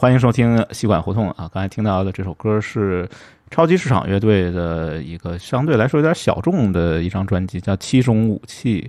欢迎收听西管胡同啊！刚才听到的这首歌是超级市场乐队的一个相对来说有点小众的一张专辑，叫《七种武器》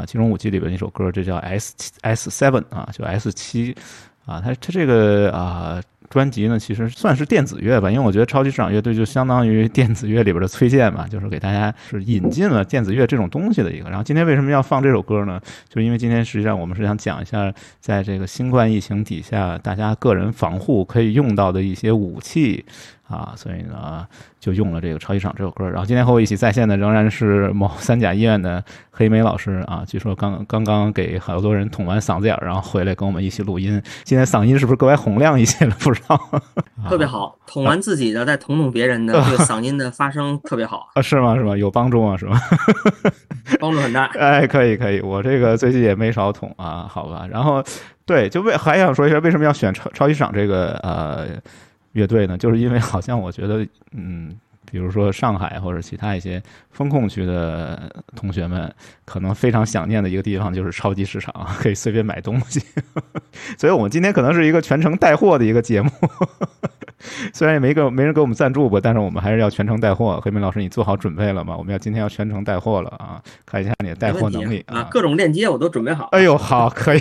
啊，《七种武器》里边一首歌，这叫 S S Seven 啊，就 S 七啊，它它这个啊。专辑呢，其实算是电子乐吧，因为我觉得超级市场乐队就相当于电子乐里边的崔健嘛，就是给大家是引进了电子乐这种东西的一个。然后今天为什么要放这首歌呢？就因为今天实际上我们是想讲一下，在这个新冠疫情底下，大家个人防护可以用到的一些武器。啊，所以呢，就用了这个《超级场》这首歌。然后今天和我一起在线的仍然是某 三甲医院的黑莓老师啊，据说刚刚刚给好多人捅完嗓子眼儿，然后回来跟我们一起录音。今天嗓音是不是格外洪亮一些了？不知道。特别好，捅完自己的再捅捅别人的，这个嗓音的发声特别好啊？是吗？是吗？有帮助吗？是吗？帮助很大。哎，可以可以，我这个最近也没少捅啊，好吧。然后对，就为还想说一下，为什么要选超超级场这个呃。乐队呢，就是因为好像我觉得，嗯，比如说上海或者其他一些风控区的同学们，可能非常想念的一个地方就是超级市场，可以随便买东西。所以我们今天可能是一个全程带货的一个节目，虽然也没个没人给我们赞助吧，但是我们还是要全程带货。黑明老师，你做好准备了吗？我们要今天要全程带货了啊！看一下你的带货能力啊，各种链接我都准备好。哎呦，好，可以。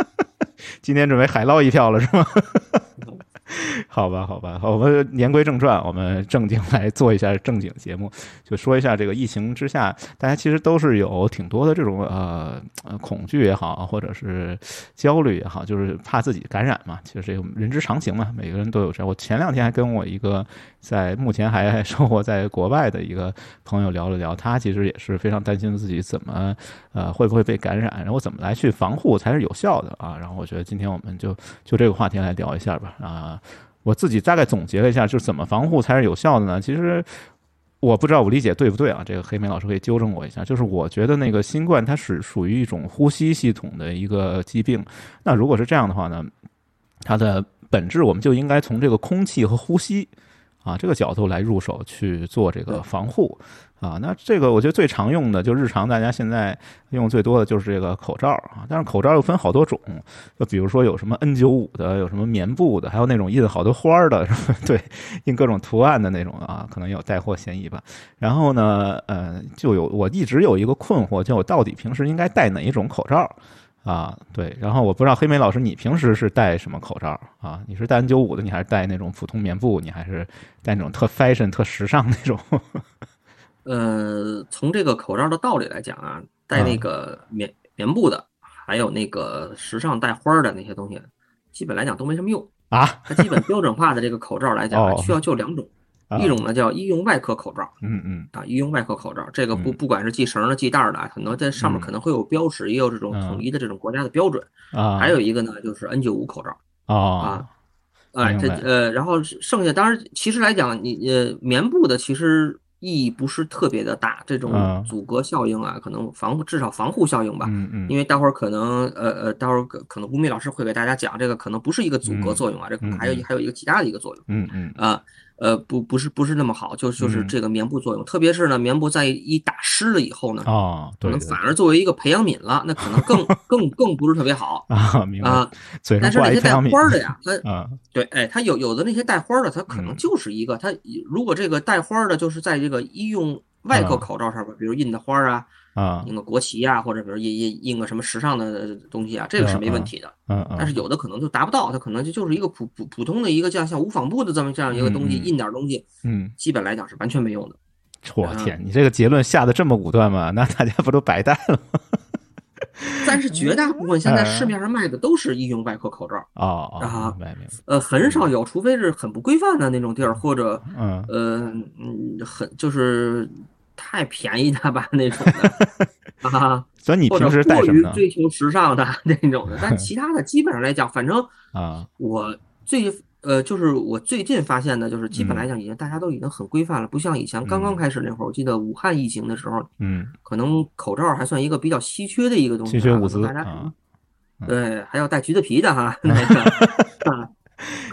今天准备海捞一票了是吗？好吧，好吧，我们言归正传，我们正经来做一下正经节目，就说一下这个疫情之下，大家其实都是有挺多的这种呃恐惧也好，或者是焦虑也好，就是怕自己感染嘛，其实这个人之常情嘛，每个人都有这。我前两天还跟我一个在目前还生活在国外的一个朋友聊了聊，他其实也是非常担心自己怎么呃会不会被感染，然后怎么来去防护才是有效的啊。然后我觉得今天我们就就这个话题来聊一下吧啊。我自己大概总结了一下，就是怎么防护才是有效的呢？其实我不知道我理解对不对啊？这个黑莓老师可以纠正我一下。就是我觉得那个新冠它是属于一种呼吸系统的一个疾病。那如果是这样的话呢，它的本质我们就应该从这个空气和呼吸啊这个角度来入手去做这个防护。啊，那这个我觉得最常用的，就日常大家现在用最多的就是这个口罩啊。但是口罩又分好多种，就比如说有什么 N 九五的，有什么棉布的，还有那种印好多花儿的，对，印各种图案的那种啊，可能有带货嫌疑吧。然后呢，呃，就有我一直有一个困惑，就我到底平时应该戴哪一种口罩啊？对，然后我不知道黑莓老师你平时是戴什么口罩啊？你是戴 N 九五的，你还是戴那种普通棉布？你还是戴那种特 fashion、特时尚那种？呃，从这个口罩的道理来讲啊，戴那个棉棉布的，还有那个时尚带花的那些东西，基本来讲都没什么用啊。它基本标准化的这个口罩来讲，需要就两种，一种呢叫医用外科口罩，嗯嗯啊，医用外科口罩，这个不不管是系绳的、系带的，很多在上面可能会有标识，也有这种统一的这种国家的标准啊。还有一个呢，就是 N95 口罩啊啊，哎，这呃，然后剩下当然其实来讲，你呃棉布的其实。意义不是特别的大，这种阻隔效应啊，可能防护至少防护效应吧。嗯嗯。因为待会儿可能呃呃，待会儿可可能吴宓老师会给大家讲，这个可能不是一个阻隔作用啊，这可能还有还有一个其他的一个作用。嗯嗯。啊。呃，不，不是，不是那么好，就就是这个棉布作用，特别是呢，棉布在一打湿了以后呢，啊，可能反而作为一个培养皿了，那可能更 更更不是特别好啊，明白啊。但是那些带花的呀，它，对，哎，它有有的那些带花的，它可能就是一个，它如果这个带花的，就是在这个医用外科口罩上边，比如印的花啊。啊，印个国旗啊，或者比如印印印个什么时尚的东西啊，这个是没问题的。嗯但是有的可能就达不到，它可能就就是一个普普普通的一个像像无纺布的这么这样一个东西，印点东西，嗯，基本来讲是完全没用的。我天，你这个结论下的这么武断吗？那大家不都白戴了吗？但是绝大部分现在市面上卖的都是医用外科口罩啊啊，明白明白。呃，很少有，除非是很不规范的那种地儿，或者嗯呃嗯很就是。太便宜的吧那种的 啊，所以你平时戴什么？追求时尚的 那种的，但 其他的基本上来讲，反正啊，我最呃就是我最近发现的，就是基本来讲，已经大家都已经很规范了，不像以前刚刚开始那会儿，我记得武汉疫情的时候，嗯，可能口罩还算一个比较稀缺的一个东西，稀缺物资，大家对还要带橘子皮的哈，那个啊，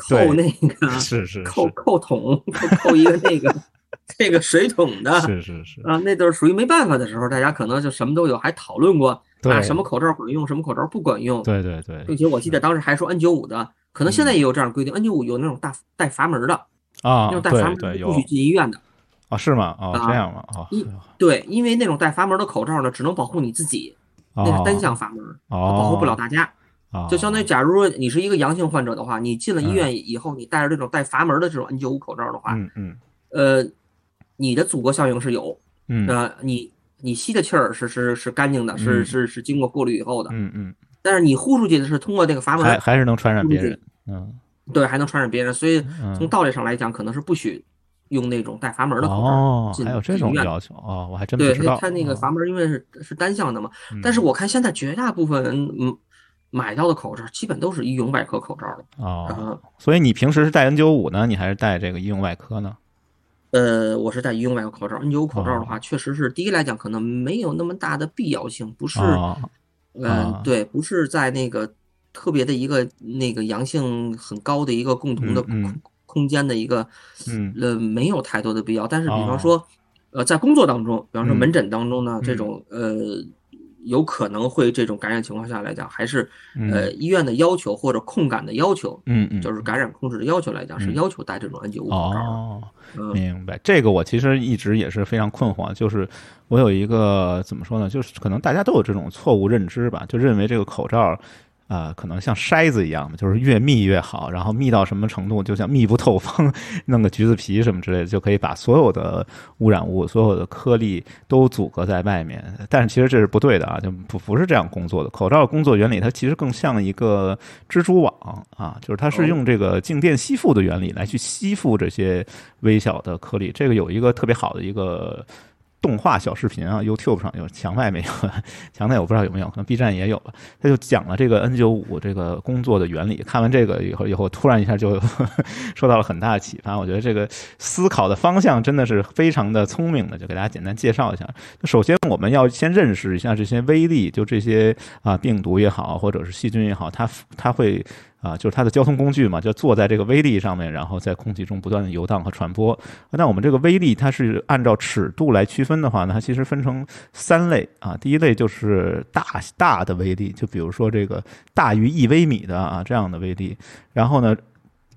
扣那个是是扣扣桶，扣一个那个。这个水桶的，是是是啊，那都是属于没办法的时候，大家可能就什么都有，还讨论过啊，什么口罩管用，什么口罩不管用。对对对，并且我记得当时还说 N95 的可能现在也有这样规定，N95 有那种大带阀门的啊，那种带阀门不许进医院的啊？是吗？啊，这样吗？啊，对，因为那种带阀门的口罩呢，只能保护你自己，那是单向阀门，保护不了大家。就相当于，假如说你是一个阳性患者的话，你进了医院以后，你戴着这种带阀门的这种 N95 口罩的话，嗯嗯，呃，你的阻隔效应是有，嗯，呃，你你吸的气儿是是是干净的，是是是经过过滤以后的，嗯嗯。但是你呼出去的是通过这个阀门，还还是能传染别人，嗯，对，还能传染别人，所以从道理上来讲，可能是不许用那种带阀门的口罩进还有这种要求哦，我还真不知道。对，它那个阀门因为是是单向的嘛，但是我看现在绝大部分人嗯买到的口罩基本都是医用外科口罩了哦，所以你平时是戴 N95 呢，你还是戴这个医用外科呢？呃，我是在医用外科口罩，N95 口罩的话，确实是第一来讲可能没有那么大的必要性，不是。嗯，对，不是在那个特别的一个那个阳性很高的一个共同的空空间的一个，呃，没有太多的必要。但是，比方说，呃，在工作当中，比方说门诊当中呢，这种呃。有可能会这种感染情况下来讲，还是呃医院的要求或者控感的要求，嗯嗯，就是感染控制的要求来讲，是要求戴这种 N95 口罩。哦，明白。这个我其实一直也是非常困惑，就是我有一个怎么说呢？就是可能大家都有这种错误认知吧，就认为这个口罩。啊，可能像筛子一样嘛，就是越密越好，然后密到什么程度，就像密不透风，弄个橘子皮什么之类的，就可以把所有的污染物、所有的颗粒都阻隔在外面。但是其实这是不对的啊，就不不是这样工作的。口罩工作原理它其实更像一个蜘蛛网啊，就是它是用这个静电吸附的原理来去吸附这些微小的颗粒。这个有一个特别好的一个。动画小视频啊，YouTube 上有，墙外没有，墙内我不知道有没有，可能 B 站也有吧。他就讲了这个 N95 这个工作的原理。看完这个以后，以后突然一下就 受到了很大的启发。我觉得这个思考的方向真的是非常的聪明的，就给大家简单介绍一下。首先，我们要先认识一下这些微粒，就这些啊病毒也好，或者是细菌也好，它它会。啊，就是它的交通工具嘛，就坐在这个微粒上面，然后在空气中不断的游荡和传播。那我们这个微粒，它是按照尺度来区分的话呢，它其实分成三类啊。第一类就是大大的微粒，就比如说这个大于一微米的啊这样的微粒，然后呢。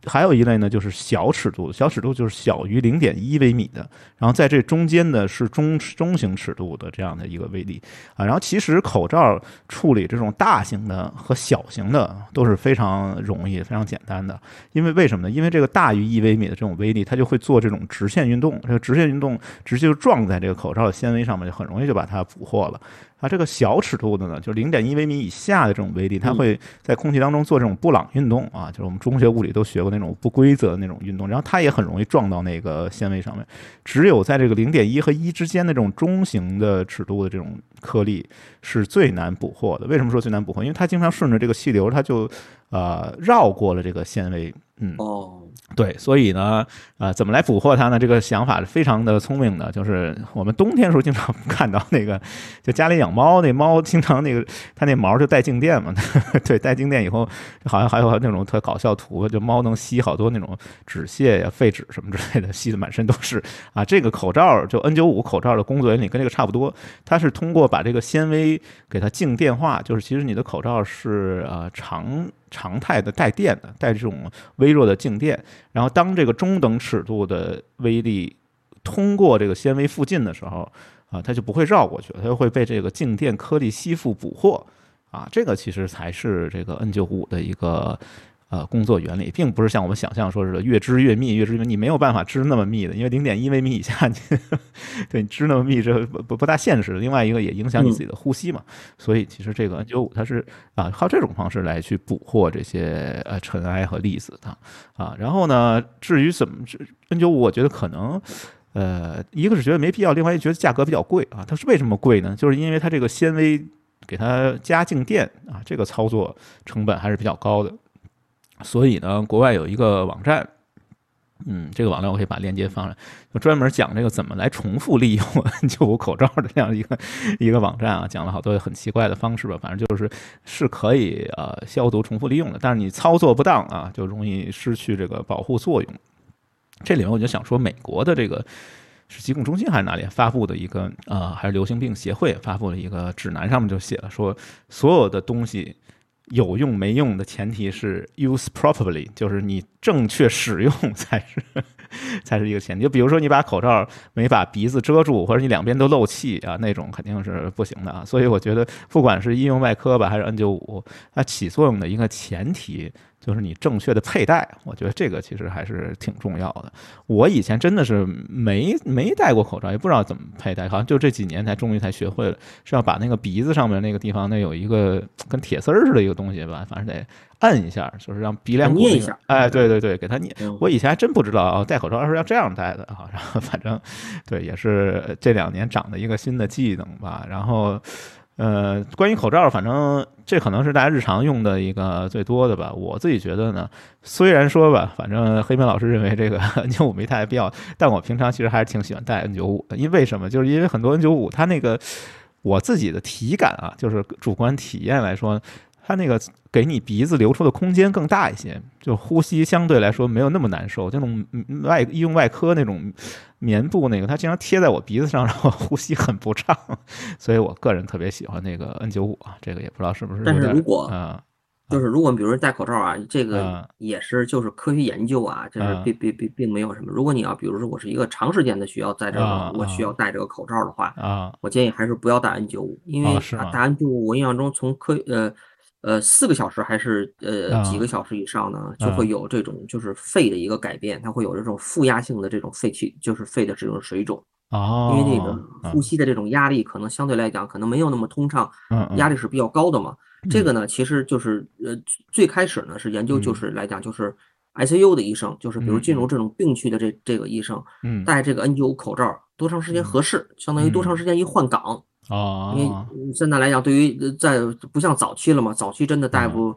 还有一类呢，就是小尺度，小尺度就是小于零点一微米的，然后在这中间的是中中型尺度的这样的一个微粒啊。然后其实口罩处理这种大型的和小型的都是非常容易、非常简单的，因为为什么呢？因为这个大于一微米的这种微粒，它就会做这种直线运动，这个直线运动直接就撞在这个口罩的纤维上面，就很容易就把它捕获了。啊，这个小尺度的呢，就零点一微米以下的这种微粒，它会在空气当中做这种布朗运动啊，就是我们中学物理都学过那种不规则的那种运动，然后它也很容易撞到那个纤维上面。只有在这个零点一和一之间的这种中型的尺度的这种颗粒是最难捕获的。为什么说最难捕获？因为它经常顺着这个气流，它就呃绕过了这个纤维。嗯哦。对，所以呢，呃，怎么来捕获它呢？这个想法是非常的聪明的。就是我们冬天的时候经常 看到那个，就家里养猫，那猫经常那个它那毛就带静电嘛。对，带静电以后，好像还有那种特搞笑图，就猫能吸好多那种纸屑呀、废纸什么之类的，吸的满身都是。啊，这个口罩就 N95 口罩的工作原理跟这个差不多，它是通过把这个纤维给它静电化，就是其实你的口罩是呃长。常态的带电的，带这种微弱的静电，然后当这个中等尺度的微粒通过这个纤维附近的时候，啊，它就不会绕过去了，它就会被这个静电颗粒吸附捕获，啊，这个其实才是这个 N 九五的一个。呃，工作原理并不是像我们想象说是越织越密，越织越密，你没有办法织那么密的，因为零点一微米以下，你 对你织那么密这不不不大现实。另外一个也影响你自己的呼吸嘛，所以其实这个 N95 它是啊靠这种方式来去捕获这些呃尘埃和粒子的啊。然后呢，至于怎么 N95，我觉得可能呃一个是觉得没必要，另外一觉得价格比较贵啊。它是为什么贵呢？就是因为它这个纤维给它加静电啊，这个操作成本还是比较高的。所以呢，国外有一个网站，嗯，这个网站我可以把链接放上，就专门讲这个怎么来重复利用 N95 口罩的这样一个一个网站啊，讲了好多很奇怪的方式吧，反正就是是可以呃消毒重复利用的，但是你操作不当啊，就容易失去这个保护作用。这里面我就想说，美国的这个是疾控中心还是哪里发布的一个呃，还是流行病协会发布了一个指南，上面就写了说，所有的东西。有用没用的前提是 use properly，就是你正确使用 才是才是一个前提。就比如说你把口罩没把鼻子遮住，或者你两边都漏气啊，那种肯定是不行的啊。所以我觉得，不管是医用外科吧，还是 N 九五它起作用的一个前提。就是你正确的佩戴，我觉得这个其实还是挺重要的。我以前真的是没没戴过口罩，也不知道怎么佩戴，好像就这几年才终于才学会了，是要把那个鼻子上面那个地方那有一个跟铁丝儿似的一个东西吧，反正得摁一下，就是让鼻梁捏一下。哎，对对对，给它捏。我以前还真不知道啊，戴口罩是要这样戴的啊。然后反正对，也是这两年长的一个新的技能吧。然后。呃，关于口罩，反正这可能是大家日常用的一个最多的吧。我自己觉得呢，虽然说吧，反正黑门老师认为这个 N95 没太必要，但我平常其实还是挺喜欢戴 N95 的。因为什么？就是因为很多 N95 它那个我自己的体感啊，就是主观体验来说。它那个给你鼻子留出的空间更大一些，就呼吸相对来说没有那么难受。这种外医用外科那种棉布那个，它经常贴在我鼻子上，然后呼吸很不畅。所以我个人特别喜欢那个 N95 啊，这个也不知道是不是。但是如果啊，就是如果比如说戴口罩啊，这个也是就是科学研究啊，就是并并并并没有什么。如果你要比如说我是一个长时间的需要在这儿我需要戴这个口罩的话啊，我建议还是不要戴 N95，因为戴 N95 我印象中从科呃。呃，四个小时还是呃几个小时以上呢，就会有这种就是肺的一个改变，它会有这种负压性的这种肺气，就是肺的这种水肿。哦，因为那个呼吸的这种压力可能相对来讲可能没有那么通畅，压力是比较高的嘛。这个。呢，其实就是呃最开始呢是研究就是来讲就是 ICU 的医生，就是比如进入这种。病区的这这个医生，戴这个 N95 口罩多长时间合适，相当于多长时间一换岗。啊，因为现在来讲，对于在不像早期了嘛，早期真的大夫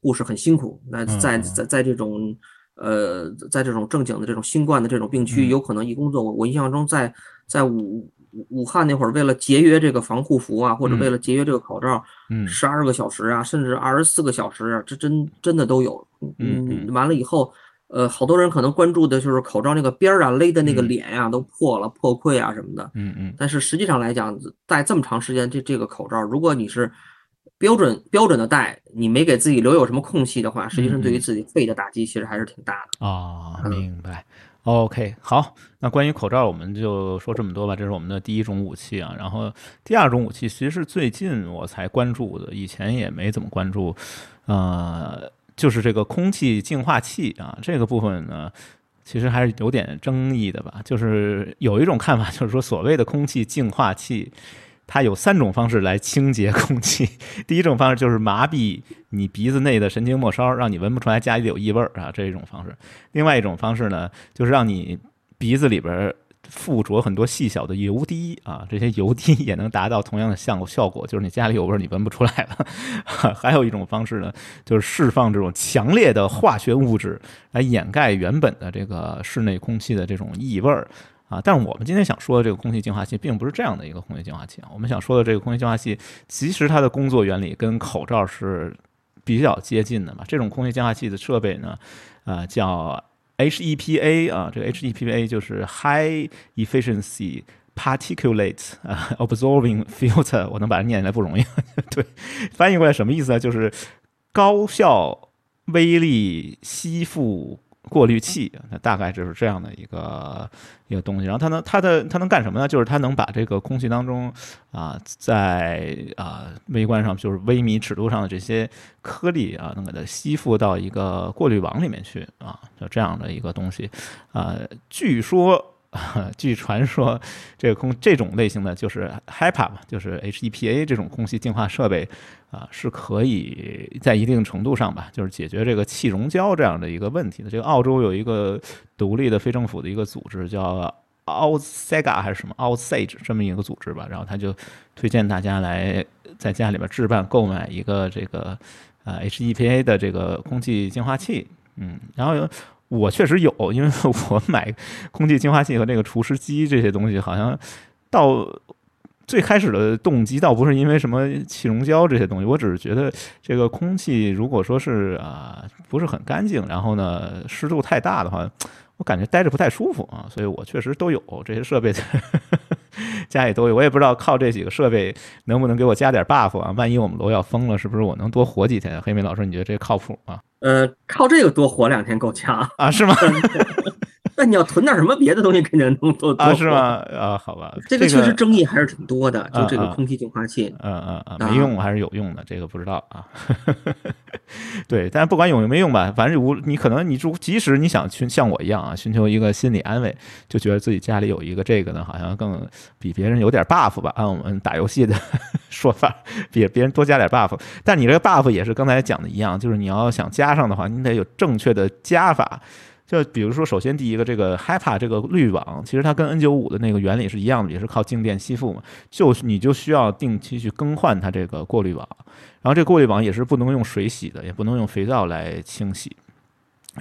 护士很辛苦。那在在在这种呃，在这种正经的这种新冠的这种病区，有可能一工作，我我印象中在在武武汉那会儿，为了节约这个防护服啊，或者为了节约这个口罩，嗯，十二个小时啊，甚至二十四个小时啊，这真真的都有。嗯，完了以后。呃，好多人可能关注的就是口罩那个边儿啊，勒的那个脸呀都破了、破溃啊什么的。嗯嗯。但是实际上来讲，戴这么长时间这这个口罩，如果你是标准标准的戴，你没给自己留有什么空隙的话，实际上对于自己肺的打击其实还是挺大的。啊，明白。OK，好，那关于口罩我们就说这么多吧。这是我们的第一种武器啊。然后第二种武器其实是最近我才关注的，以前也没怎么关注。呃。就是这个空气净化器啊，这个部分呢，其实还是有点争议的吧。就是有一种看法，就是说所谓的空气净化器，它有三种方式来清洁空气。第一种方式就是麻痹你鼻子内的神经末梢，让你闻不出来家里有异味儿啊，这一种方式。另外一种方式呢，就是让你鼻子里边。附着很多细小的油滴啊，这些油滴也能达到同样的效果效果，就是你家里有味儿，你闻不出来了。还有一种方式呢，就是释放这种强烈的化学物质来掩盖原本的这个室内空气的这种异味儿啊。但是我们今天想说的这个空气净化器，并不是这样的一个空气净化器啊。我们想说的这个空气净化器，其实它的工作原理跟口罩是比较接近的嘛。这种空气净化器的设备呢，呃，叫。HEPA 啊，这个 HEPA 就是 High Efficiency Particulate 啊 Absorbing Filter，我能把它念起来不容易。对，翻译过来什么意思呢？就是高效微粒吸附。过滤器，那大概就是这样的一个一个东西。然后它能，它的它能干什么呢？就是它能把这个空气当中啊，在啊微观上就是微米尺度上的这些颗粒啊，能给它吸附到一个过滤网里面去啊，就这样的一个东西。啊，据说。啊 据传说，这个空这种类型的就是 HEPA 嘛，就是 HEPA 这种空气净化设备啊，是可以在一定程度上吧，就是解决这个气溶胶这样的一个问题的。这个澳洲有一个独立的非政府的一个组织叫 OutSega 还是什么 OutSage 这么一个组织吧，然后他就推荐大家来在家里边置办购买一个这个呃 HEPA 的这个空气净化器，嗯，然后。我确实有，因为我买空气净化器和那个除湿机这些东西，好像到最开始的动机倒不是因为什么气溶胶这些东西，我只是觉得这个空气如果说是啊不是很干净，然后呢湿度太大的话，我感觉待着不太舒服啊，所以我确实都有这些设备 家里都有。我也不知道靠这几个设备能不能给我加点 buff 啊？万一我们楼要封了，是不是我能多活几天？黑妹老师，你觉得这靠谱吗？呃，靠这个多活两天够呛啊？是吗？那你要囤点什么别的东西，肯定能多啊？是吗？啊，好吧，这个确实争议还是挺多的。就这个空气净化器，嗯嗯嗯，没用还是有用的，这个不知道啊。对，但是不管有用没用吧，反正无你可能你就即使你想去像我一样啊，寻求一个心理安慰，就觉得自己家里有一个这个呢，好像更比别人有点 buff 吧。按我们打游戏的 说法，比别人多加点 buff。但你这个 buff 也是刚才讲的一样，就是你要想加上的话，你得有正确的加法。就比如说，首先第一个，这个 HiPA 这个滤网，其实它跟 N95 的那个原理是一样的，也是靠静电吸附嘛。就你就需要定期去更换它这个过滤网，然后这过滤网也是不能用水洗的，也不能用肥皂来清洗，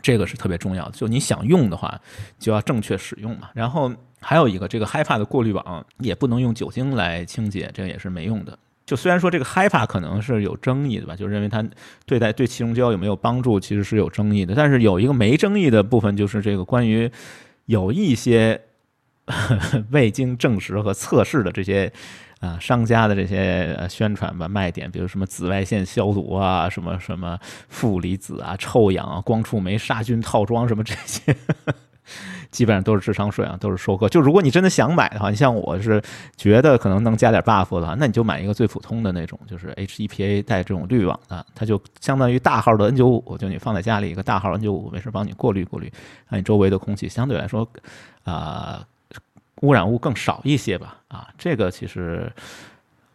这个是特别重要的。就你想用的话，就要正确使用嘛。然后还有一个，这个 HiPA 的过滤网也不能用酒精来清洁，这个也是没用的。就虽然说这个 HiPA 可能是有争议的吧，就认为它对待对气溶胶有没有帮助，其实是有争议的。但是有一个没争议的部分，就是这个关于有一些 未经证实和测试的这些啊商家的这些宣传吧卖点，比如什么紫外线消毒啊，什么什么负离子啊、臭氧啊、光触媒杀菌套装什么这些。基本上都是智商税啊，都是收割。就如果你真的想买的话，你像我是觉得可能能加点 buff 的话，那你就买一个最普通的那种，就是 H E P A 带这种滤网的，它就相当于大号的 N 九五，就你放在家里一个大号 N 九五，没事帮你过滤过滤，让你周围的空气相对来说啊污染物更少一些吧。啊，这个其实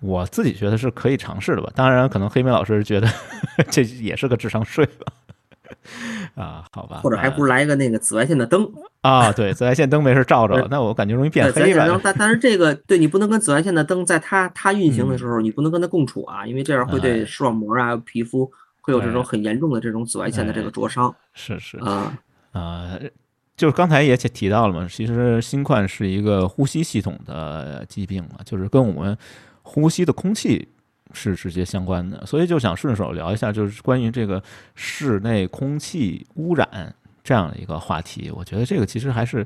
我自己觉得是可以尝试的吧。当然，可能黑妹老师觉得 这也是个智商税吧。啊，好吧，或者还不如来一个那个紫外线的灯啊，对，紫外线灯没事照着，那我感觉容易变黑吧。但但是这个对你不能跟紫外线的灯在它它运行的时候，你不能跟它共处啊，因为这样会对视网膜啊、皮肤会有这种很严重的这种紫外线的这个灼伤。是是啊啊，就是刚才也提到了嘛，其实新冠是一个呼吸系统的疾病嘛，就是跟我们呼吸的空气。是直接相关的，所以就想顺手聊一下，就是关于这个室内空气污染这样的一个话题。我觉得这个其实还是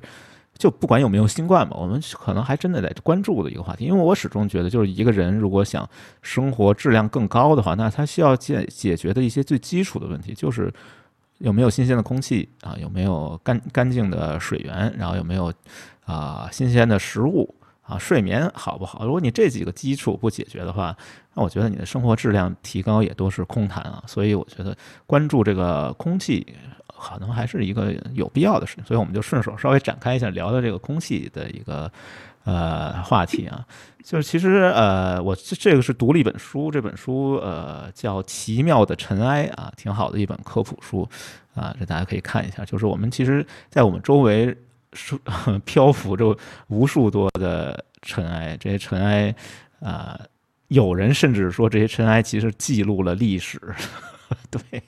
就不管有没有新冠吧，我们可能还真的得关注的一个话题。因为我始终觉得，就是一个人如果想生活质量更高的话，那他需要解解决的一些最基础的问题，就是有没有新鲜的空气啊，有没有干干净的水源，然后有没有啊新鲜的食物。啊，睡眠好不好？如果你这几个基础不解决的话，我觉得你的生活质量提高也都是空谈啊。所以我觉得关注这个空气，可能还是一个有必要的事情。所以我们就顺手稍微展开一下，聊聊这个空气的一个呃话题啊。就是其实呃，我这这个是读了一本书，这本书呃叫《奇妙的尘埃》啊，挺好的一本科普书啊，这大家可以看一下。就是我们其实，在我们周围。是 漂浮着无数多的尘埃，这些尘埃啊，有人甚至说这些尘埃其实记录了历史，对，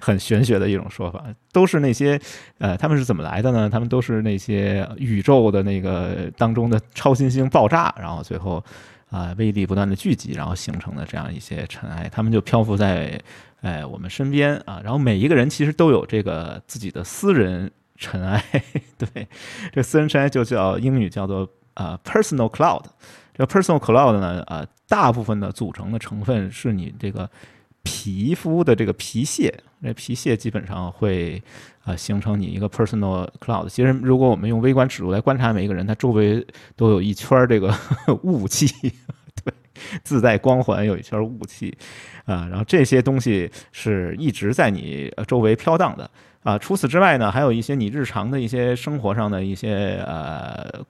很玄学的一种说法，都是那些呃，他们是怎么来的呢？他们都是那些宇宙的那个当中的超新星爆炸，然后最后啊，威力不断的聚集，然后形成的这样一些尘埃，他们就漂浮在哎我们身边啊，然后每一个人其实都有这个自己的私人。尘埃，对，这私人尘埃就叫英语叫做呃 personal cloud。这 personal cloud 呢，啊，大部分的组成的成分是你这个皮肤的这个皮屑，那皮屑基本上会啊形成你一个 personal cloud。其实，如果我们用微观尺度来观察每一个人，他周围都有一圈这个 雾气，对，自带光环，有一圈雾气啊，然后这些东西是一直在你周围飘荡的。啊，除此之外呢，还有一些你日常的一些生活上的一些呃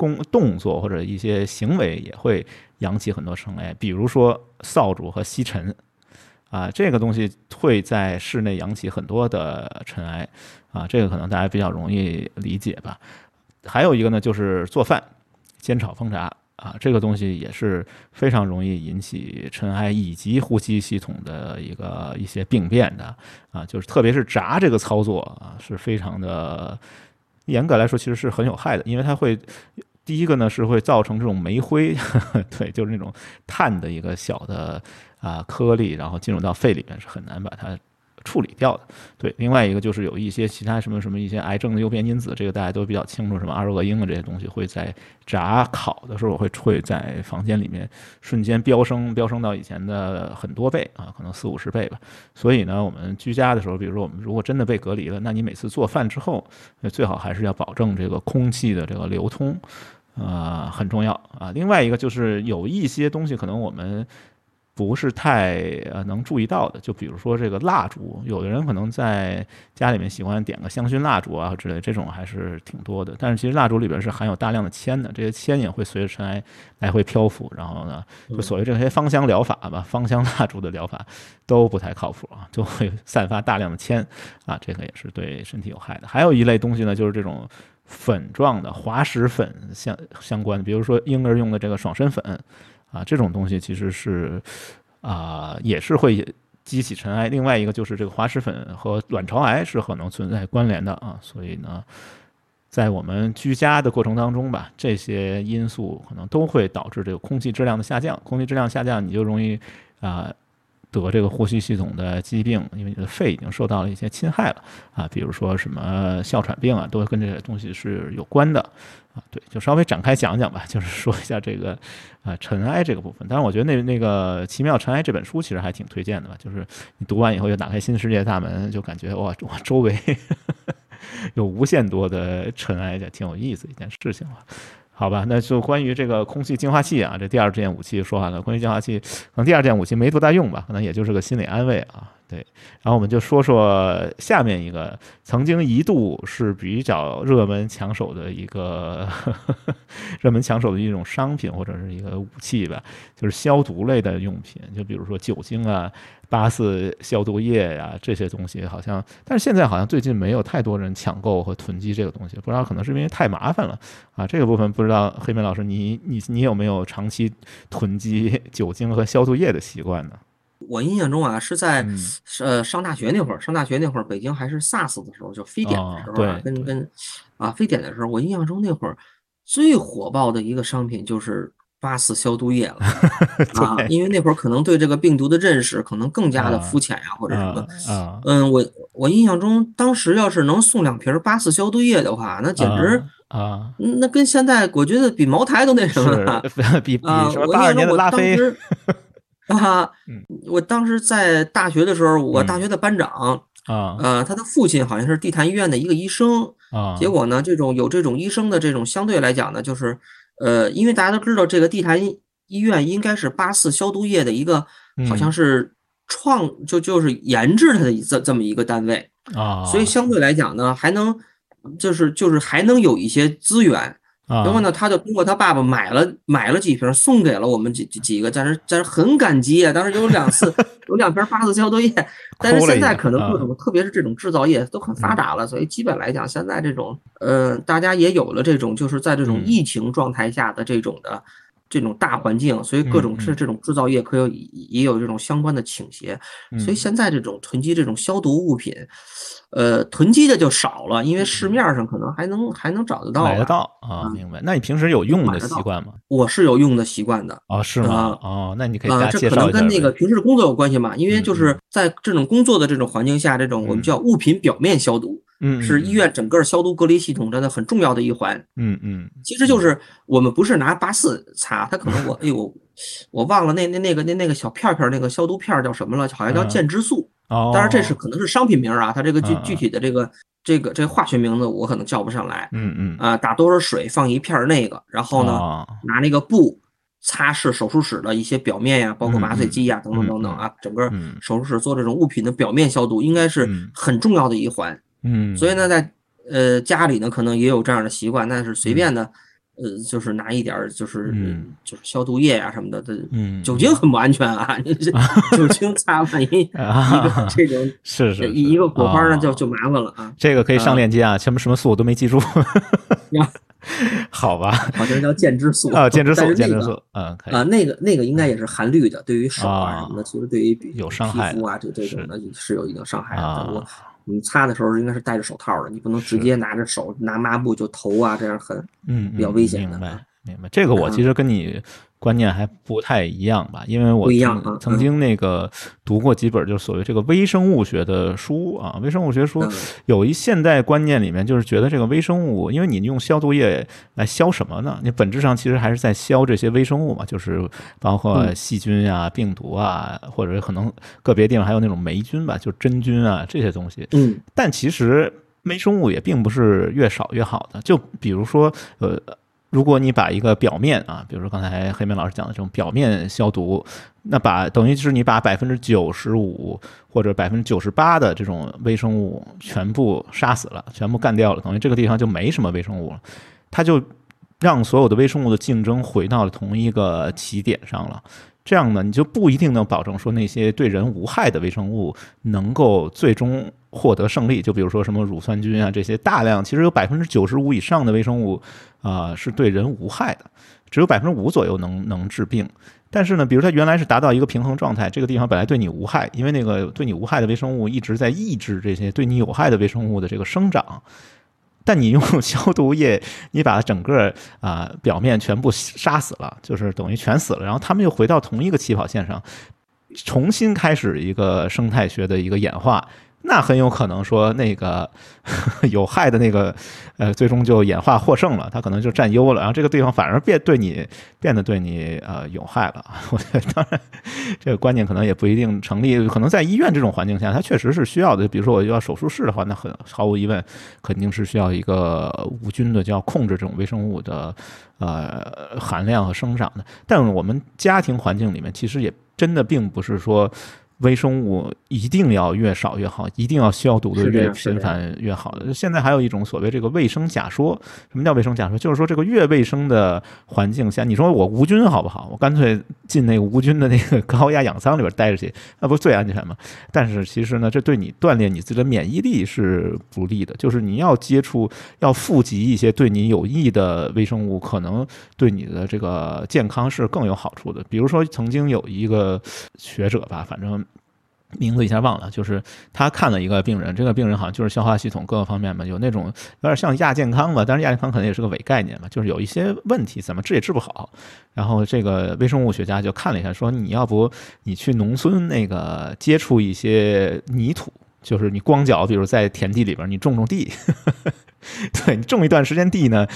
工动作或者一些行为也会扬起很多尘埃，比如说扫帚和吸尘，啊，这个东西会在室内扬起很多的尘埃，啊，这个可能大家比较容易理解吧。还有一个呢，就是做饭、煎炒烹炸。啊，这个东西也是非常容易引起尘埃以及呼吸系统的一个一些病变的啊，就是特别是炸这个操作啊，是非常的严格来说其实是很有害的，因为它会第一个呢是会造成这种煤灰，对，就是那种碳的一个小的啊颗粒，然后进入到肺里面是很难把它处理掉的。对，另外一个就是有一些其他什么什么一些癌症的诱变因子，这个大家都比较清楚，什么阿尔恶英啊这些东西会在炸烤的时候会会在房间里面瞬间飙升，飙升到以前的很多倍啊，可能四五十倍吧。所以呢，我们居家的时候，比如说我们如果真的被隔离了，那你每次做饭之后，最好还是要保证这个空气的这个流通。呃，很重要啊。另外一个就是有一些东西可能我们不是太呃能注意到的，就比如说这个蜡烛，有的人可能在家里面喜欢点个香薰蜡烛啊之类，这种还是挺多的。但是其实蜡烛里边是含有大量的铅的，这些铅也会随着尘埃来回漂浮。然后呢，就所谓这些芳香疗法吧，芳香蜡烛的疗法都不太靠谱啊，就会 散发大量的铅啊，这个也是对身体有害的。还有一类东西呢，就是这种。粉状的滑石粉相相关的，比如说婴儿用的这个爽身粉啊，这种东西其实是啊也是会激起尘埃。另外一个就是这个滑石粉和卵巢癌是可能存在关联的啊，所以呢，在我们居家的过程当中吧，这些因素可能都会导致这个空气质量的下降。空气质量下降，你就容易啊。得这个呼吸系统的疾病，因为你的肺已经受到了一些侵害了啊，比如说什么哮喘病啊，都跟这些东西是有关的啊。对，就稍微展开讲讲吧，就是说一下这个啊尘埃这个部分。当然，我觉得那那个《奇妙尘埃》这本书其实还挺推荐的吧，就是你读完以后就打开新世界大门，就感觉哇，我周围 有无限多的尘埃，就挺有意思一件事情了。好吧，那就关于这个空气净化器啊，这第二件武器说完了。关于净化器，可能第二件武器没多大用吧，可能也就是个心理安慰啊。对，然后我们就说说下面一个曾经一度是比较热门抢手的一个呵呵 热门抢手的一种商品或者是一个武器吧，就是消毒类的用品，就比如说酒精啊、八四消毒液呀这些东西，好像，但是现在好像最近没有太多人抢购和囤积这个东西，不知道可能是因为太麻烦了啊。这个部分不知道黑妹老师，你你你有没有长期囤积酒精和消毒液的习惯呢？我印象中啊，是在呃上大学那会儿，上大学那会儿，北京还是 SARS 的时候，就非典的时候啊，跟跟啊非典的时候，我印象中那会儿最火爆的一个商品就是八四消毒液了 啊，因为那会儿可能对这个病毒的认识可能更加的肤浅呀，或者什么啊，嗯，我我印象中当时要是能送两瓶八四消毒液的话，那简直啊，那跟现在我觉得比茅台都那什么了，比比什么八二年的拉菲。啊，我当时在大学的时候，我大学的班长啊，呃，他的父亲好像是地坛医院的一个医生啊。结果呢，这种有这种医生的这种相对来讲呢，就是呃，因为大家都知道这个地坛医院应该是八四消毒液的一个，好像是创就就是研制它的这这么一个单位啊，所以相对来讲呢，还能就是就是还能有一些资源。然后呢，他就通过他爸爸买了买了几瓶，送给了我们几几几个，但是但是很感激啊。当时有两次 有两瓶八四消毒液，但是现在可能各种，特别是这种制造业都很发达了，所以基本来讲，现在这种呃，大家也有了这种就是在这种疫情状态下的这种的这种大环境，所以各种制这种制造业可有也有这种相关的倾斜，所以现在这种囤积这种消毒物品。呃，囤积的就少了，因为市面上可能还能还能找得到，买得到啊。明白？那你平时有用的习惯吗？我是有用的习惯的。哦，是吗？哦，那你可以啊，这可能跟那个平时的工作有关系嘛？因为就是在这种工作的这种环境下，这种我们叫物品表面消毒，嗯，是医院整个消毒隔离系统真的很重要的一环。嗯嗯，其实就是我们不是拿八四擦，它可能我 哎呦，我忘了那那那个那那个小片片那个消毒片叫什么了？好像叫健质素。哦，当然这是可能是商品名啊，它这个具具体的这个这个这个化学名字我可能叫不上来。嗯嗯啊，打多少水放一片那个，然后呢拿那个布擦拭手术室的一些表面呀，包括麻醉机呀等等等等啊，整个手术室做这种物品的表面消毒应该是很重要的一环。嗯，所以呢，在呃家里呢可能也有这样的习惯，但是随便的。呃，就是拿一点儿，就是就是消毒液啊什么的，这酒精很不安全啊！你 这酒精擦万一 一个这种是是一个果花呢，就就麻烦了啊！这个可以上链接啊，什么什么素我都没记住，好吧？好像叫健之素啊，健之素，健之素，嗯，啊，那个那个应该也是含氯的，对于手啊什么的，其实对于有伤害皮肤啊这这种的是有一定伤害的。我你擦的时候应该是戴着手套的，你不能直接拿着手拿抹布就头啊，这样很嗯比较危险的。明白，这个我其实跟你观念还不太一样吧？因为我曾经那个读过几本，就是所谓这个微生物学的书啊，微生物学书有一现代观念里面，就是觉得这个微生物，因为你用消毒液来消什么呢？你本质上其实还是在消这些微生物嘛，就是包括细菌啊、病毒啊，或者可能个别地方还有那种霉菌吧，就真菌啊这些东西。嗯，但其实微生物也并不是越少越好的，就比如说呃。如果你把一个表面啊，比如说刚才黑妹老师讲的这种表面消毒，那把等于就是你把百分之九十五或者百分之九十八的这种微生物全部杀死了，全部干掉了，等于这个地方就没什么微生物了，它就让所有的微生物的竞争回到了同一个起点上了。这样呢，你就不一定能保证说那些对人无害的微生物能够最终获得胜利。就比如说什么乳酸菌啊这些大量，其实有百分之九十五以上的微生物啊是对人无害的，只有百分之五左右能能治病。但是呢，比如它原来是达到一个平衡状态，这个地方本来对你无害，因为那个对你无害的微生物一直在抑制这些对你有害的微生物的这个生长。但你用消毒液，你把整个啊表面全部杀死了，就是等于全死了，然后他们又回到同一个起跑线上，重新开始一个生态学的一个演化。那很有可能说，那个 有害的那个，呃，最终就演化获胜了，它可能就占优了，然后这个地方反而变对你变得对你呃有害了。我觉得当然这个观念可能也不一定成立，可能在医院这种环境下，它确实是需要的。比如说我要手术室的话，那很毫无疑问肯定是需要一个无菌的，就要控制这种微生物的呃含量和生长的。但我们家庭环境里面，其实也真的并不是说。微生物一定要越少越好，一定要消毒的越频繁越好。现在还有一种所谓这个卫生假说，什么叫卫生假说？就是说这个越卫生的环境下，你说我无菌好不好？我干脆进那个无菌的那个高压氧舱里边待着去，那不是最安全吗？但是其实呢，这对你锻炼你自己的免疫力是不利的。就是你要接触、要富集一些对你有益的微生物，可能对你的这个健康是更有好处的。比如说，曾经有一个学者吧，反正。名字一下忘了，就是他看了一个病人，这个病人好像就是消化系统各个方面嘛，有那种有点像亚健康吧，但是亚健康可能也是个伪概念嘛，就是有一些问题，怎么治也治不好。然后这个微生物学家就看了一下，说你要不你去农村那个接触一些泥土，就是你光脚，比如在田地里边你种种地，对你种一段时间地呢，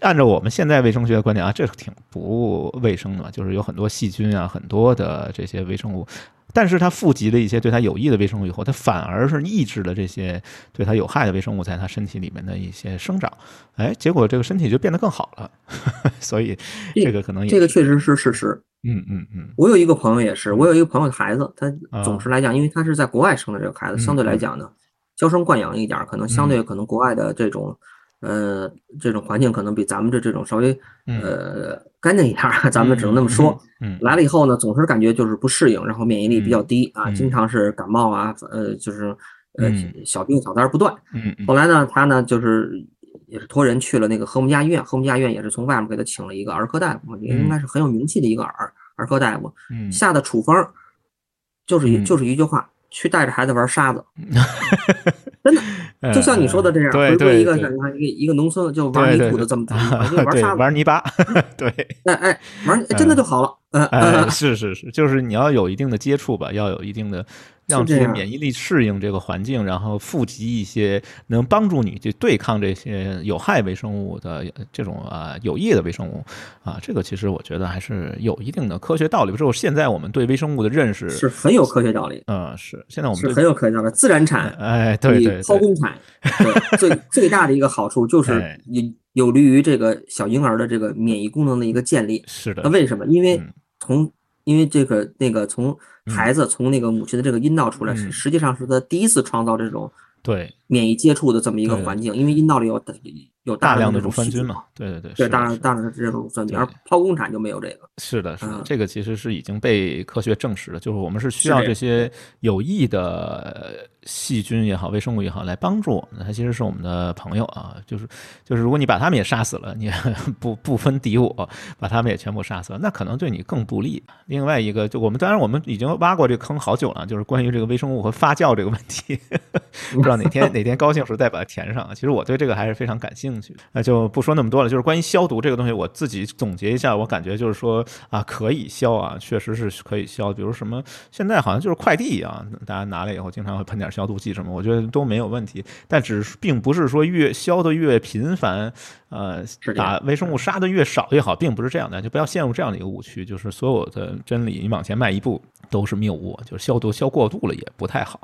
按照我们现在卫生学的观点啊，这挺不卫生的，就是有很多细菌啊，很多的这些微生物。但是它富集了一些对它有益的微生物以后，它反而是抑制了这些对它有害的微生物在它身体里面的一些生长，哎，结果这个身体就变得更好了。所以这个可能也这个确实是事实。嗯嗯嗯，我有一个朋友也是，我有一个朋友的孩子，他总是来讲，因为他是在国外生的这个孩子，相对来讲呢，娇生惯养一点，可能相对可能国外的这种。呃，这种环境可能比咱们这这种稍微呃干净一点，咱们只能那么说。嗯，来了以后呢，总是感觉就是不适应，然后免疫力比较低啊，经常是感冒啊，呃，就是呃小病小灾不断。嗯后来呢，他呢就是也是托人去了那个和睦家医院，和睦家医院也是从外面给他请了一个儿科大夫，也应该是很有名气的一个儿儿科大夫。嗯，下的处方就是一就是一句话。去带着孩子玩沙子，真的，就像你说的这样，回归一个一个一个农村就玩泥土的这么 玩沙子玩泥巴，对，哎哎，玩真的就好了，嗯，是是是，就是你要有一定的接触吧，要有一定的。让自己免疫力适应这个环境，然后富集一些能帮助你去对抗这些有害微生物的这种啊有益的微生物啊，这个其实我觉得还是有一定的科学道理。之后现在我们对微生物的认识是很有科学道理。嗯，是现在我们是很有科学道理。自然产哎，对对，抛工产最 最大的一个好处就是有有利于这个小婴儿的这个免疫功能的一个建立。是的，那为什么？因为从因为这个那个从孩子从那个母亲的这个阴道出来，是实际上是他第一次创造这种对。免疫接触的这么一个环境，因为阴道里有有大量的乳酸菌嘛，对对对，对大量大量的这种乳酸菌，而剖宫产就没有这个。是的，是的，这个其实是已经被科学证实了，就是我们是需要这些有益的细菌也好，微生物也好，来帮助我们，它其实是我们的朋友啊。就是就是，如果你把他们也杀死了，你 不不分敌我，把他们也全部杀死了，那可能对你更不利。另外一个，就我们当然我们已经挖过这个坑好久了，就是关于这个微生物和发酵这个问题，不知道哪天 哪天高兴时再把它填上。其实我对这个还是非常感兴趣。那就不说那么多了。就是关于消毒这个东西，我自己总结一下，我感觉就是说啊，可以消啊，确实是可以消。比如什么，现在好像就是快递一样，大家拿了以后经常会喷点消毒剂什么，我觉得都没有问题。但只是并不是说越消的越频繁，呃，打微生物杀的越少越好，并不是这样的，就不要陷入这样的一个误区，就是所有的真理你往前迈一步都是谬误，就是消毒消过度了也不太好。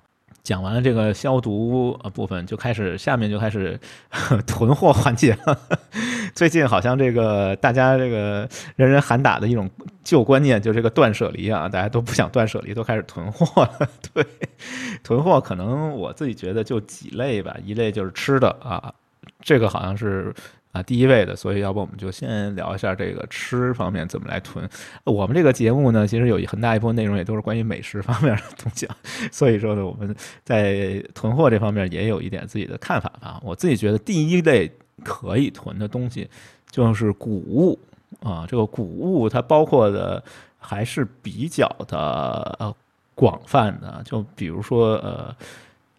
讲完了这个消毒部分，就开始下面就开始 囤货环节了。最近好像这个大家这个人人喊打的一种旧观念，就这个断舍离啊，大家都不想断舍离，都开始囤货了。对，囤货可能我自己觉得就几类吧，一类就是吃的啊，这个好像是。啊，第一位的，所以要不我们就先聊一下这个吃方面怎么来囤。我们这个节目呢，其实有很大一部分内容也都是关于美食方面的东西，所以说呢，我们在囤货这方面也有一点自己的看法吧。我自己觉得第一类可以囤的东西就是谷物啊，这个谷物它包括的还是比较的呃广泛的，就比如说呃。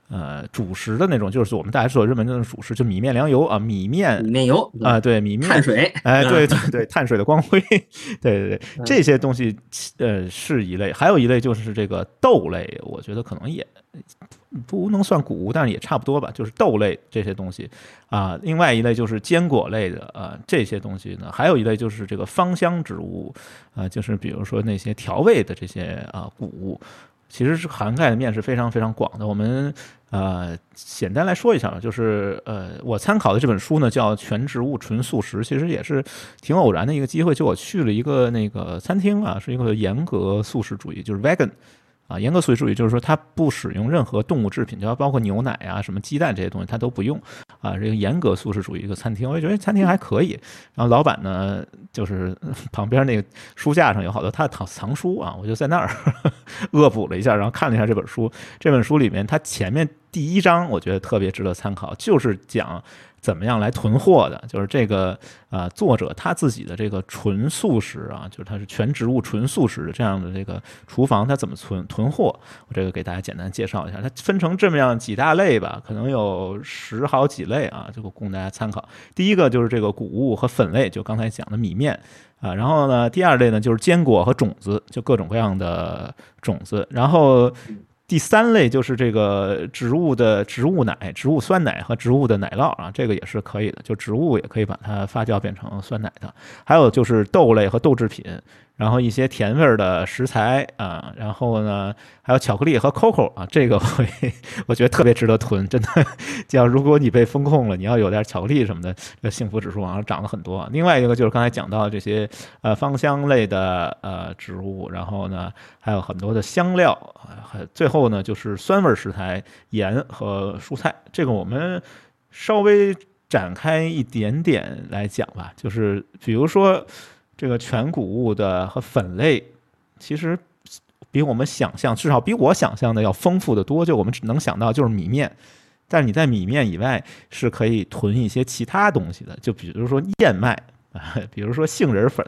呃，主食的那种，就是我们大家所认为的那种主食，就米面粮油啊，米面米面油啊，对米面碳水，哎，对对 对，碳水的光辉，对对对，这些东西呃是一类，还有一类就是这个豆类，我觉得可能也不能算谷物，但是也差不多吧，就是豆类这些东西。啊。另外一类就是坚果类的啊，这些东西呢，还有一类就是这个芳香植物啊，就是比如说那些调味的这些啊谷物。其实是涵盖的面是非常非常广的。我们呃简单来说一下吧，就是呃我参考的这本书呢叫《全植物纯素食》，其实也是挺偶然的一个机会，就我去了一个那个餐厅啊，是一个严格素食主义，就是 vegan。啊，严格素食主义就是说，它不使用任何动物制品，就要包括牛奶啊、什么鸡蛋这些东西，它都不用。啊，这个严格素食主义一个餐厅，我也觉得餐厅还可以。然后老板呢，就是 旁边那个书架上有好多他的藏藏书啊，我就在那儿 恶补了一下，然后看了一下这本书。这本书里面，它前面第一章我觉得特别值得参考，就是讲。怎么样来囤货的？就是这个啊，作者他自己的这个纯素食啊，就是他是全植物纯素食的这样的这个厨房，他怎么存囤货？我这个给大家简单介绍一下，它分成这么样几大类吧，可能有十好几类啊，这个供大家参考。第一个就是这个谷物和粉类，就刚才讲的米面啊，然后呢，第二类呢就是坚果和种子，就各种各样的种子，然后。第三类就是这个植物的植物奶、植物酸奶和植物的奶酪啊，这个也是可以的，就植物也可以把它发酵变成酸奶的。还有就是豆类和豆制品。然后一些甜味儿的食材啊，然后呢，还有巧克力和 coco 啊，这个会我觉得特别值得囤，真的。叫如果你被风控了，你要有点巧克力什么的，这幸福指数往上涨了很多。另外一个就是刚才讲到这些呃芳香类的呃植物，然后呢还有很多的香料还最后呢就是酸味食材盐和蔬菜。这个我们稍微展开一点点来讲吧，就是比如说。这个全谷物的和粉类，其实比我们想象，至少比我想象的要丰富的多。就我们只能想到就是米面，但是你在米面以外是可以囤一些其他东西的，就比如说燕麦啊，比如说杏仁粉，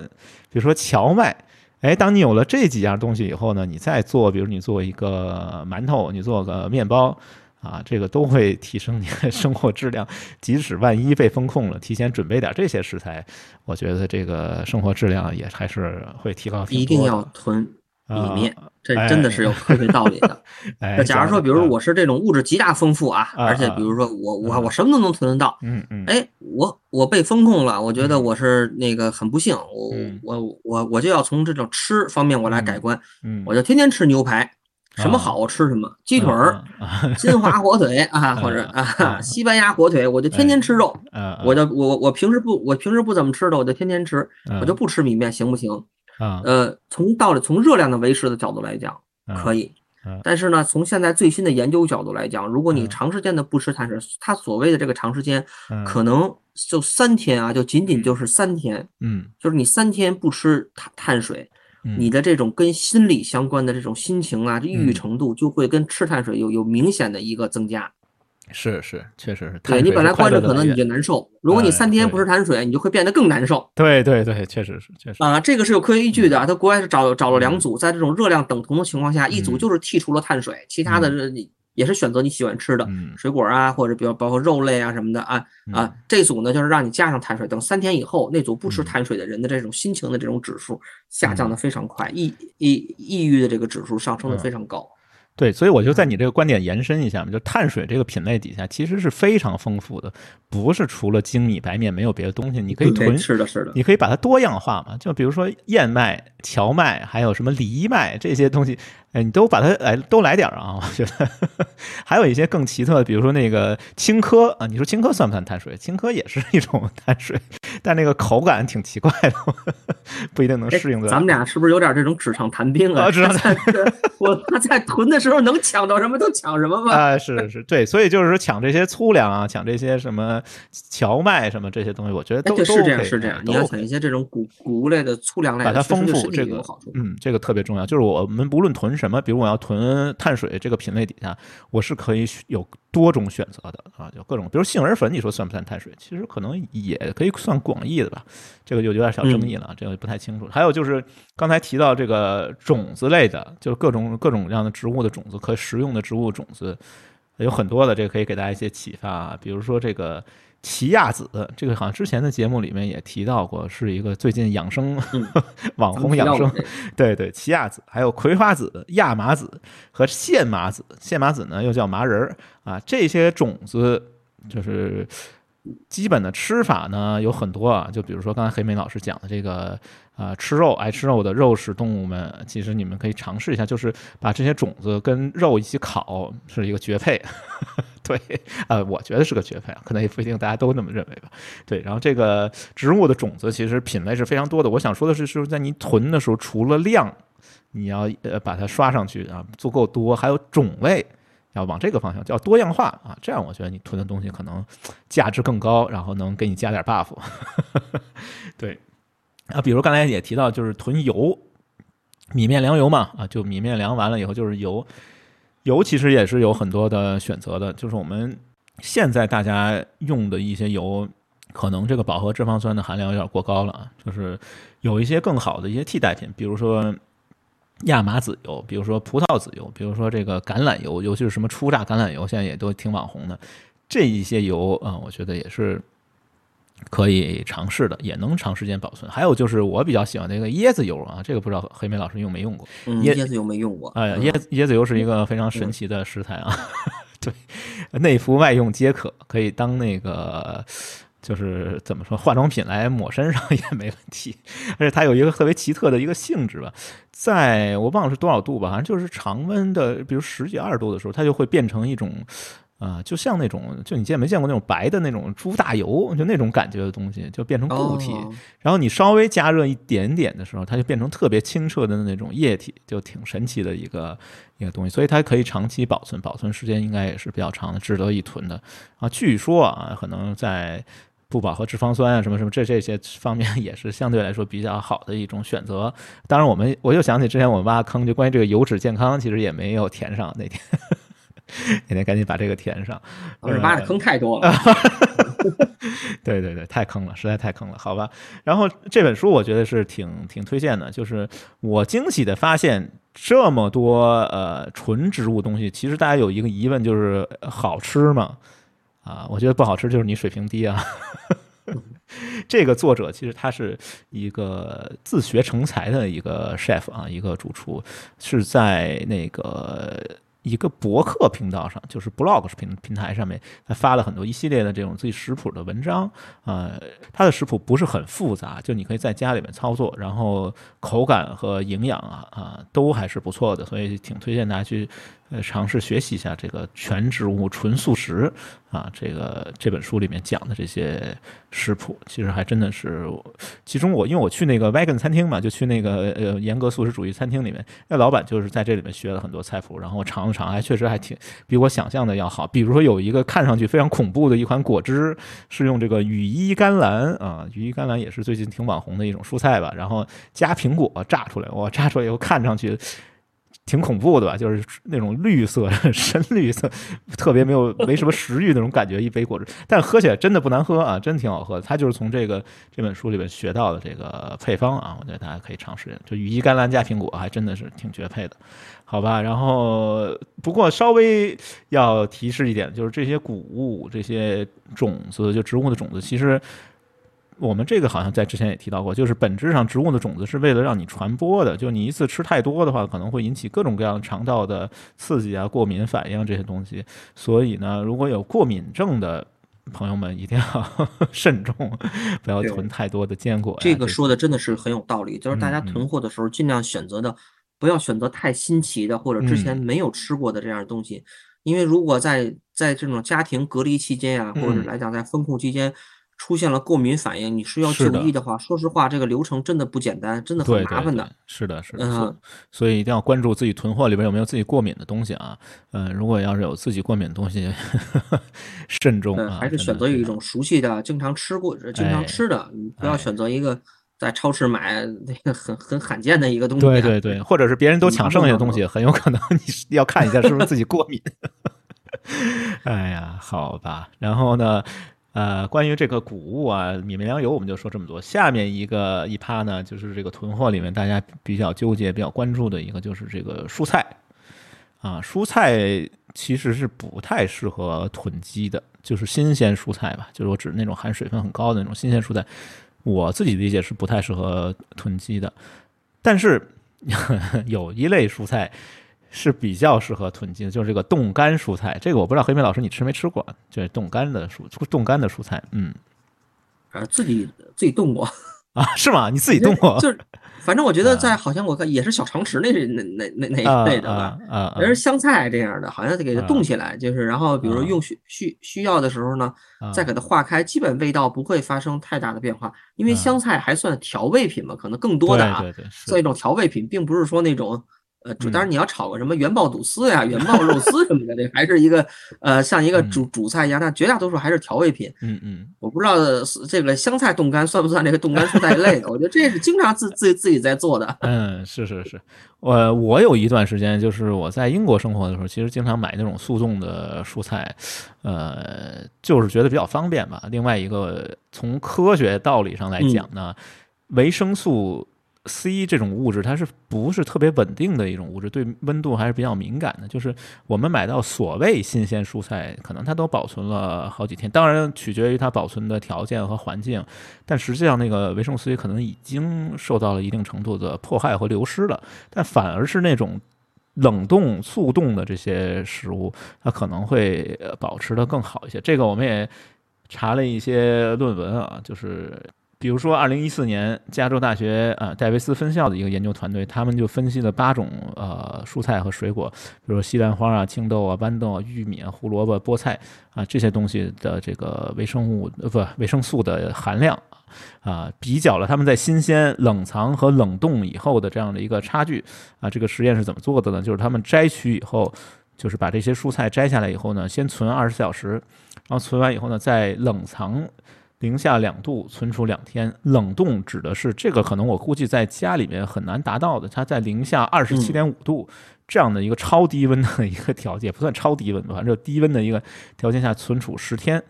比如说荞麦。哎，当你有了这几样东西以后呢，你再做，比如你做一个馒头，你做个面包。啊，这个都会提升你的生活质量。即使万一被风控了，提前准备点这些食材，我觉得这个生活质量也还是会提高。一定要囤米面，这真的是有科学道理的。那假如说，比如我是这种物质极大丰富啊，而且比如说我我我什么都能囤得到，嗯嗯，哎，我我被风控了，我觉得我是那个很不幸，我我我我就要从这种吃方面我来改观，嗯，我就天天吃牛排。什么好吃什么，鸡腿儿、金华火腿啊，或者啊 西班牙火腿，我就天天吃肉。我就我我平时不我平时不怎么吃的，我就天天吃，我就不吃米面，行不行？呃，从道理从热量的维持的角度来讲，可以。但是呢，从现在最新的研究角度来讲，如果你长时间的不吃碳水，它所谓的这个长时间，可能就三天啊，就仅仅就是三天。嗯，就是你三天不吃碳碳水。你的这种跟心理相关的这种心情啊，抑郁程度就会跟吃碳水有有明显的一个增加。是是，确实是。对你本来关着可能你就难受，如果你三天不吃碳水，你就会变得更难受。对对对，确实是确实。啊，这个是有科学依据的。他国外是找找了两组，在这种热量等同的情况下，一组就是剔除了碳水，其他的也是选择你喜欢吃的水果啊，或者比如包括肉类啊什么的啊啊。这组呢就是让你加上碳水，等三天以后，那组不吃碳水的人的这种心情的这种指数下降的非常快，抑抑抑郁的这个指数上升的非常高。对，所以我就在你这个观点延伸一下嘛，就碳水这个品类底下其实是非常丰富的，不是除了精米白面没有别的东西，你可以囤，是的，是的，你可以把它多样化嘛，就比如说燕麦、荞麦，还有什么藜麦这些东西。哎，你都把它来都来点儿啊！我觉得 还有一些更奇特的，比如说那个青稞啊，你说青稞算不算碳水？青稞也是一种碳水，但那个口感挺奇怪的，不一定能适应的。咱们俩是不是有点这种纸上谈兵啊？纸上 谈兵，我他在囤的时候能抢到什么都抢什么吧？啊，是是是，对，所以就是说抢这些粗粮啊，抢这些什么荞麦什么这些东西，我觉得都都是这样，是这样。你要抢一些这种谷谷物类的粗粮类，把它丰富，这个嗯，这个特别重要。就是我们不论囤。什么？比如我要囤碳水这个品类底下，我是可以有多种选择的啊，就各种，比如杏仁粉，你说算不算碳水？其实可能也可以算广义的吧，这个就有点小争议了，这个不太清楚。还有就是刚才提到这个种子类的，就是各种各种各样的植物的种子，可食用的植物种子有很多的，这个可以给大家一些启发啊，比如说这个。奇亚籽，这个好像之前的节目里面也提到过，是一个最近养生 网红养生，对对，奇亚籽，还有葵花籽、亚麻籽和线麻籽，线麻籽呢又叫麻仁儿。啊，这些种子就是基本的吃法呢有很多啊，就比如说刚才黑莓老师讲的这个。啊，吃肉爱吃肉的肉食动物们，其实你们可以尝试一下，就是把这些种子跟肉一起烤，是一个绝配。对，呃，我觉得是个绝配，可能也不一定大家都那么认为吧。对，然后这个植物的种子其实品类是非常多的。我想说的是，是在你囤的时候，除了量，你要呃把它刷上去啊，足够多，还有种类要往这个方向叫多样化啊，这样我觉得你囤的东西可能价值更高，然后能给你加点 buff。对。啊，比如刚才也提到，就是囤油，米面粮油嘛，啊，就米面粮完了以后就是油，油其实也是有很多的选择的，就是我们现在大家用的一些油，可能这个饱和脂肪酸的含量有点过高了啊，就是有一些更好的一些替代品，比如说亚麻籽油，比如说葡萄籽油，比如说这个橄榄油，尤其是什么初榨橄榄油，现在也都挺网红的，这一些油啊，我觉得也是。可以尝试的，也能长时间保存。还有就是我比较喜欢的一个椰子油啊，这个不知道黑莓老师用没用过？椰子油没用过。哎，椰椰子油是一个非常神奇的食材啊，对，内服外用皆可，可以当那个就是怎么说化妆品来抹身上也没问题。而且它有一个特别奇特的一个性质吧，在我忘了是多少度吧，反正就是常温的，比如十几二十度的时候，它就会变成一种。啊，就像那种，就你见没见过那种白的那种猪大油，就那种感觉的东西，就变成固体。然后你稍微加热一点点的时候，它就变成特别清澈的那种液体，就挺神奇的一个一个东西。所以它可以长期保存，保存时间应该也是比较长的，值得一囤的。啊，据说啊，可能在不饱和脂肪酸啊什么什么这这些方面也是相对来说比较好的一种选择。当然，我们我又想起之前我们挖坑，就关于这个油脂健康，其实也没有填上那天。那天赶紧把这个填上，我是挖的坑太多了。对对对，太坑了，实在太坑了，好吧。然后这本书我觉得是挺挺推荐的，就是我惊喜的发现这么多呃纯植物东西，其实大家有一个疑问就是好吃吗？啊，我觉得不好吃就是你水平低啊。这个作者其实他是一个自学成才的一个 chef 啊，一个主厨，是在那个。一个博客频道上，就是 blog 平平台上面，他发了很多一系列的这种自己食谱的文章。呃，他的食谱不是很复杂，就你可以在家里面操作，然后口感和营养啊啊都还是不错的，所以挺推荐大家去呃尝试学习一下这个全植物纯素食啊，这个这本书里面讲的这些食谱，其实还真的是，其中我因为我去那个 vegan 餐厅嘛，就去那个呃严格素食主义餐厅里面，那老板就是在这里面学了很多菜谱，然后尝了尝，还确实还挺比我想象的要好。比如说有一个看上去非常恐怖的一款果汁，是用这个羽衣甘蓝啊，羽衣甘蓝也是最近挺网红的一种蔬菜吧，然后加苹果榨出来，哇，榨出来以后看上去。挺恐怖的吧，就是那种绿色、深绿色，特别没有没什么食欲那种感觉。一杯果汁，但喝起来真的不难喝啊，真挺好喝。的。它就是从这个这本书里面学到的这个配方啊，我觉得大家可以尝试一下。就羽衣甘蓝加苹果，还真的是挺绝配的，好吧？然后不过稍微要提示一点，就是这些谷物、这些种子，就植物的种子，其实。我们这个好像在之前也提到过，就是本质上植物的种子是为了让你传播的，就你一次吃太多的话，可能会引起各种各样肠道的刺激啊、过敏反应这些东西。所以呢，如果有过敏症的朋友们，一定要 慎重，不要囤太多的坚果。这个说的真的是很有道理，就是大家囤货的时候尽量选择的不要选择太新奇的或者之前没有吃过的这样的东西，因为如果在在这种家庭隔离期间啊，或者来讲在封控期间。出现了过敏反应，你需要就医的话，说实话，这个流程真的不简单，真的很麻烦的。是的，是的，嗯，所以一定要关注自己囤货里边有没有自己过敏的东西啊。嗯，如果要是有自己过敏的东西，慎重啊。还是选择一种熟悉的、经常吃过、经常吃的，不要选择一个在超市买那个很很罕见的一个东西。对对对，或者是别人都抢剩下的东西，很有可能你要看一下是不是自己过敏。哎呀，好吧，然后呢？呃，关于这个谷物啊，米面粮油，我们就说这么多。下面一个一趴呢，就是这个囤货里面大家比较纠结、比较关注的一个，就是这个蔬菜啊。蔬菜其实是不太适合囤积的，就是新鲜蔬菜吧，就是我指那种含水分很高的那种新鲜蔬菜，我自己理解是不太适合囤积的。但是 有一类蔬菜。是比较适合囤积的，就是这个冻干蔬菜。这个我不知道黑妹老师你吃没吃过，就是冻干的蔬冻干的蔬菜。嗯，啊，自己自己冻过 啊？是吗？你自己冻过？就是，反正我觉得在好像我看也是小常识那那那那那一类的吧。啊，也是香菜这样的，好像得给它冻起来，就是然后比如用需需需要的时候呢，再给它化开，基本味道不会发生太大的变化。因为香菜还算调味品嘛，可能更多的啊，算一种调味品，并不是说那种。呃，主当然你要炒个什么元爆肚丝呀、元爆肉丝什么的，这还是一个呃像一个主主菜一样，但绝大多数还是调味品。嗯嗯，我不知道这个香菜冻干算不算这个冻干蔬菜类的？我觉得这是经常自自自己在做的。嗯，是是是，我我有一段时间就是我在英国生活的时候，其实经常买那种速冻的蔬菜，呃，就是觉得比较方便吧。另外一个从科学道理上来讲呢，维生素。C 这种物质，它是不是特别稳定的一种物质？对温度还是比较敏感的。就是我们买到所谓新鲜蔬菜，可能它都保存了好几天，当然取决于它保存的条件和环境。但实际上，那个维生素 C 可能已经受到了一定程度的迫害和流失了。但反而是那种冷冻速冻的这些食物，它可能会保持的更好一些。这个我们也查了一些论文啊，就是。比如说，二零一四年加州大学啊戴维斯分校的一个研究团队，他们就分析了八种呃蔬菜和水果，比如说西兰花啊、青豆啊、豌豆啊、玉米啊、胡萝卜、菠菜啊这些东西的这个微生物呃不维生素的含量啊，比较了他们在新鲜、冷藏和冷冻以后的这样的一个差距啊。这个实验是怎么做的呢？就是他们摘取以后，就是把这些蔬菜摘下来以后呢，先存二十四小时，然后存完以后呢，再冷藏。零下两度存储两天，冷冻指的是这个，可能我估计在家里面很难达到的。它在零下二十七点五度这样的一个超低温的一个条件，不算超低温吧，反正低温的一个条件下存储十天。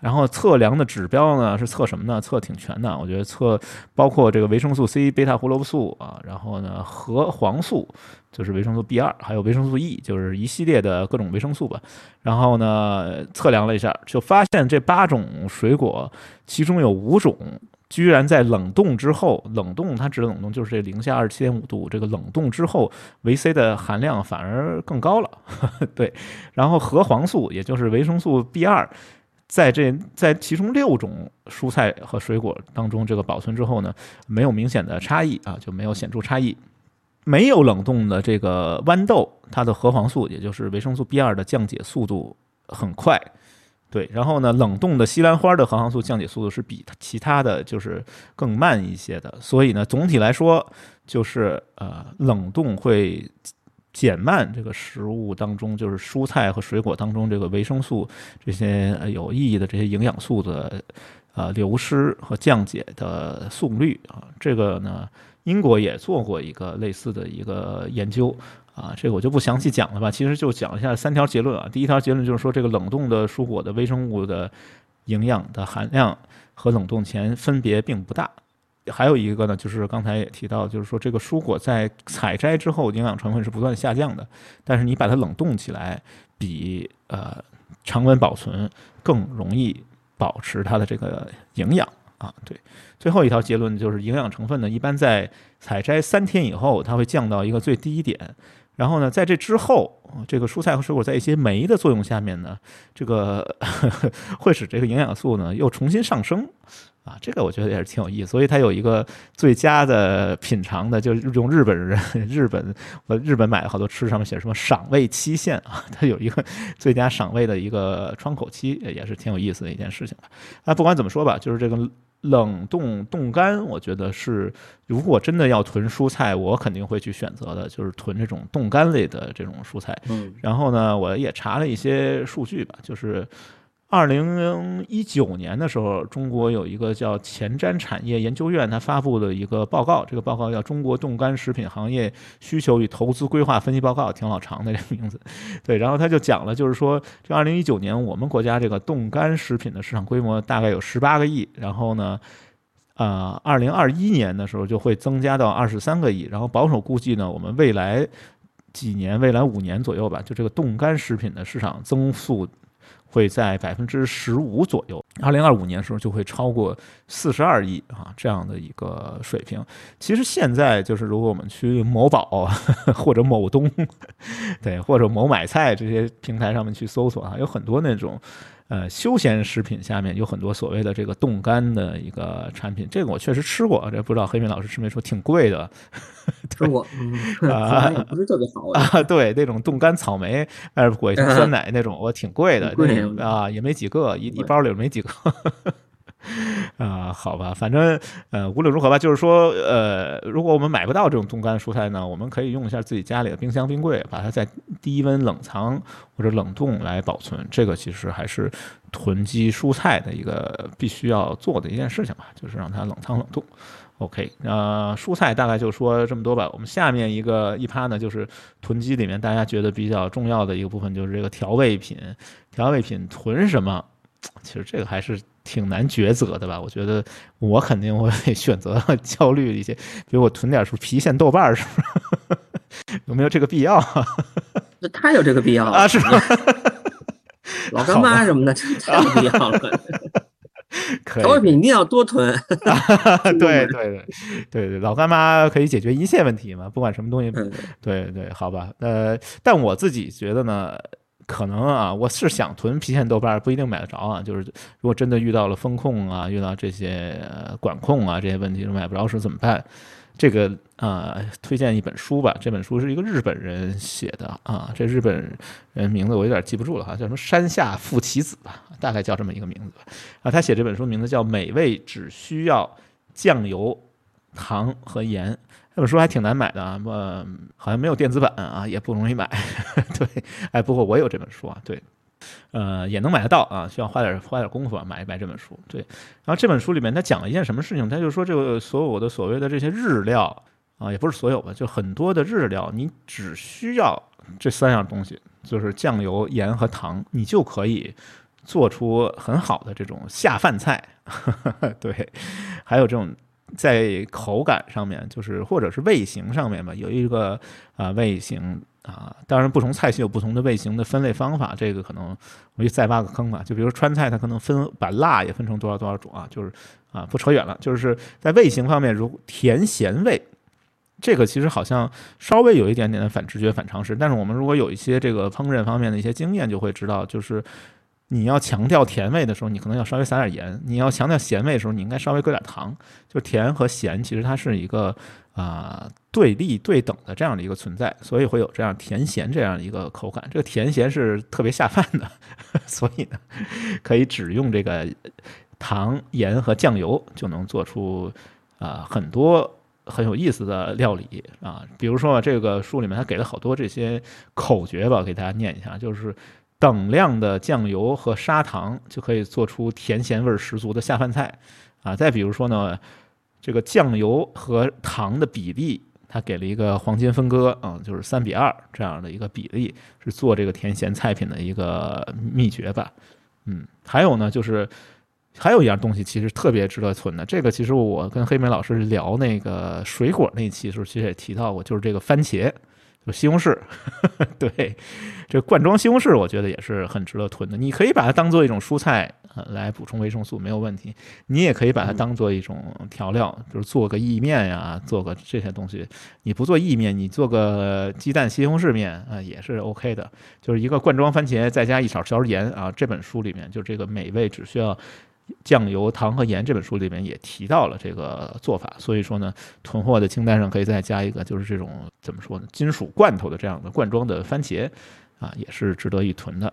然后测量的指标呢是测什么呢？测挺全的，我觉得测包括这个维生素 C、贝塔胡萝卜素啊，然后呢核黄素就是维生素 B 二，还有维生素 E，就是一系列的各种维生素吧。然后呢测量了一下，就发现这八种水果其中有五种居然在冷冻之后，冷冻它指的冷冻就是这零下二十七点五度，这个冷冻之后维 C 的含量反而更高了。对，然后核黄素也就是维生素 B 二。在这在其中六种蔬菜和水果当中，这个保存之后呢，没有明显的差异啊，就没有显著差异。没有冷冻的这个豌豆，它的核黄素，也就是维生素 B 二的降解速度很快。对，然后呢，冷冻的西兰花的核黄素降解速度是比其他的就是更慢一些的。所以呢，总体来说，就是呃，冷冻会减慢这个食物当中，就是蔬菜和水果当中这个维生素这些有意义的这些营养素的呃流失和降解的速率啊。这个呢。英国也做过一个类似的一个研究啊，这个我就不详细讲了吧。其实就讲一下三条结论啊。第一条结论就是说，这个冷冻的蔬果的微生物的营养的含量和冷冻前分别并不大。还有一个呢，就是刚才也提到，就是说这个蔬果在采摘之后营养成分是不断下降的，但是你把它冷冻起来，比呃常温保存更容易保持它的这个营养。啊，对，最后一条结论就是营养成分呢，一般在采摘三天以后，它会降到一个最低点，然后呢，在这之后，这个蔬菜和水果在一些酶的作用下面呢，这个会使这个营养素呢又重新上升。啊，这个我觉得也是挺有意思，所以它有一个最佳的品尝的，就是用日本人 日本我日本买的好多吃，上面写什么赏味期限啊，它有一个 最佳赏味的一个窗口期，也是挺有意思的一件事情吧。那不管怎么说吧，就是这个冷冻冻干，我觉得是如果真的要囤蔬菜，我肯定会去选择的，就是囤这种冻干类的这种蔬菜。嗯，然后呢，我也查了一些数据吧，就是。二零一九年的时候，中国有一个叫前瞻产业研究院，它发布了一个报告，这个报告叫《中国冻干食品行业需求与投资规划分析报告》，挺老长的这个名字。对，然后他就讲了，就是说，这二零一九年我们国家这个冻干食品的市场规模大概有十八个亿，然后呢，啊，二零二一年的时候就会增加到二十三个亿，然后保守估计呢，我们未来几年，未来五年左右吧，就这个冻干食品的市场增速。会在百分之十五左右，二零二五年的时候就会超过四十二亿啊这样的一个水平。其实现在就是如果我们去某宝或者某东，对或者某买菜这些平台上面去搜索啊，有很多那种。呃，休闲食品下面有很多所谓的这个冻干的一个产品，这个我确实吃过，这不知道黑明老师吃没吃？挺贵的，吃过啊，不是特别好啊。对，那种冻干草莓，呃，裹一层酸奶那种，我挺贵的，啊，也没几个，一一包里没几个。啊，好吧，反正呃，无论如何吧，就是说，呃，如果我们买不到这种冻干蔬菜呢，我们可以用一下自己家里的冰箱、冰柜，把它在低温冷藏或者冷冻来保存。这个其实还是囤积蔬菜的一个必须要做的一件事情吧，就是让它冷藏冷冻。OK，那蔬菜大概就说这么多吧。我们下面一个一趴呢，就是囤积里面大家觉得比较重要的一个部分，就是这个调味品。调味品囤什么？其实这个还是。挺难抉择的吧？我觉得我肯定会 选择焦虑一些，比如我囤点什么郫县豆瓣儿，是不是？有没有这个必要？那太有这个必要啊！是吧？老干妈什么的，太有必要了。调味品一定要多囤。对对对对对，老干妈可以解决一切问题嘛？不管什么东西。对对，好吧。呃，但我自己觉得呢。可能啊，我是想囤郫县豆瓣，不一定买得着啊。就是如果真的遇到了风控啊，遇到这些管控啊这些问题，买不着时怎么办？这个啊，推荐一本书吧。这本书是一个日本人写的啊，这日本人名字我有点记不住了哈，叫什么山下富奇子吧，大概叫这么一个名字吧。啊，他写这本书名字叫《美味只需要酱油、糖和盐》。这本书还挺难买的啊，呃，好像没有电子版啊，也不容易买。对，哎，不过我有这本书啊，对，呃，也能买得到啊，需要花点花点功夫啊，买一买这本书。对，然后这本书里面他讲了一件什么事情？他就说这个所有的所谓的这些日料啊，也不是所有吧，就很多的日料，你只需要这三样东西，就是酱油、盐和糖，你就可以做出很好的这种下饭菜。对，还有这种。在口感上面，就是或者是味型上面吧，有一个啊味型啊，当然不同菜系有不同的味型的分类方法，这个可能我就再挖个坑吧。就比如川菜，它可能分把辣也分成多少多少种啊，就是啊不扯远了，就是在味型方面，如甜咸味，这个其实好像稍微有一点点的反直觉、反常识，但是我们如果有一些这个烹饪方面的一些经验，就会知道，就是你要强调甜味的时候，你可能要稍微撒点盐；你要强调咸味的时候，你应该稍微搁点糖。就甜和咸其实它是一个啊对立对等的这样的一个存在，所以会有这样甜咸这样的一个口感。这个甜咸是特别下饭的，所以呢，可以只用这个糖、盐和酱油就能做出啊很多很有意思的料理啊。比如说这个书里面它给了好多这些口诀吧，给大家念一下，就是。等量的酱油和砂糖就可以做出甜咸味十足的下饭菜，啊，再比如说呢，这个酱油和糖的比例，它给了一个黄金分割，啊，就是三比二这样的一个比例，是做这个甜咸菜品的一个秘诀吧。嗯，还有呢，就是还有一样东西其实特别值得存的，这个其实我跟黑莓老师聊那个水果那期时候，其实也提到过，就是这个番茄。就西红柿，对，这罐装西红柿我觉得也是很值得囤的。你可以把它当做一种蔬菜，呃，来补充维生素没有问题。你也可以把它当做一种调料，就是做个意面呀，做个这些东西。你不做意面，你做个鸡蛋西红柿面啊，也是 OK 的。就是一个罐装番茄，再加一勺勺盐啊。这本书里面就这个美味只需要。酱油、糖和盐这本书里面也提到了这个做法，所以说呢，囤货的清单上可以再加一个，就是这种怎么说呢，金属罐头的这样的罐装的番茄，啊，也是值得一囤的。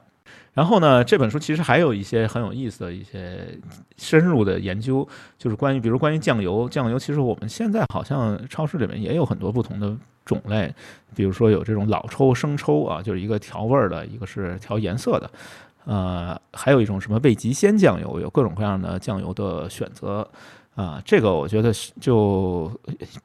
然后呢，这本书其实还有一些很有意思的一些深入的研究，就是关于，比如关于酱油，酱油其实我们现在好像超市里面也有很多不同的种类，比如说有这种老抽、生抽啊，就是一个调味儿的，一个是调颜色的。呃，还有一种什么味极鲜酱油，有各种各样的酱油的选择啊。这个我觉得就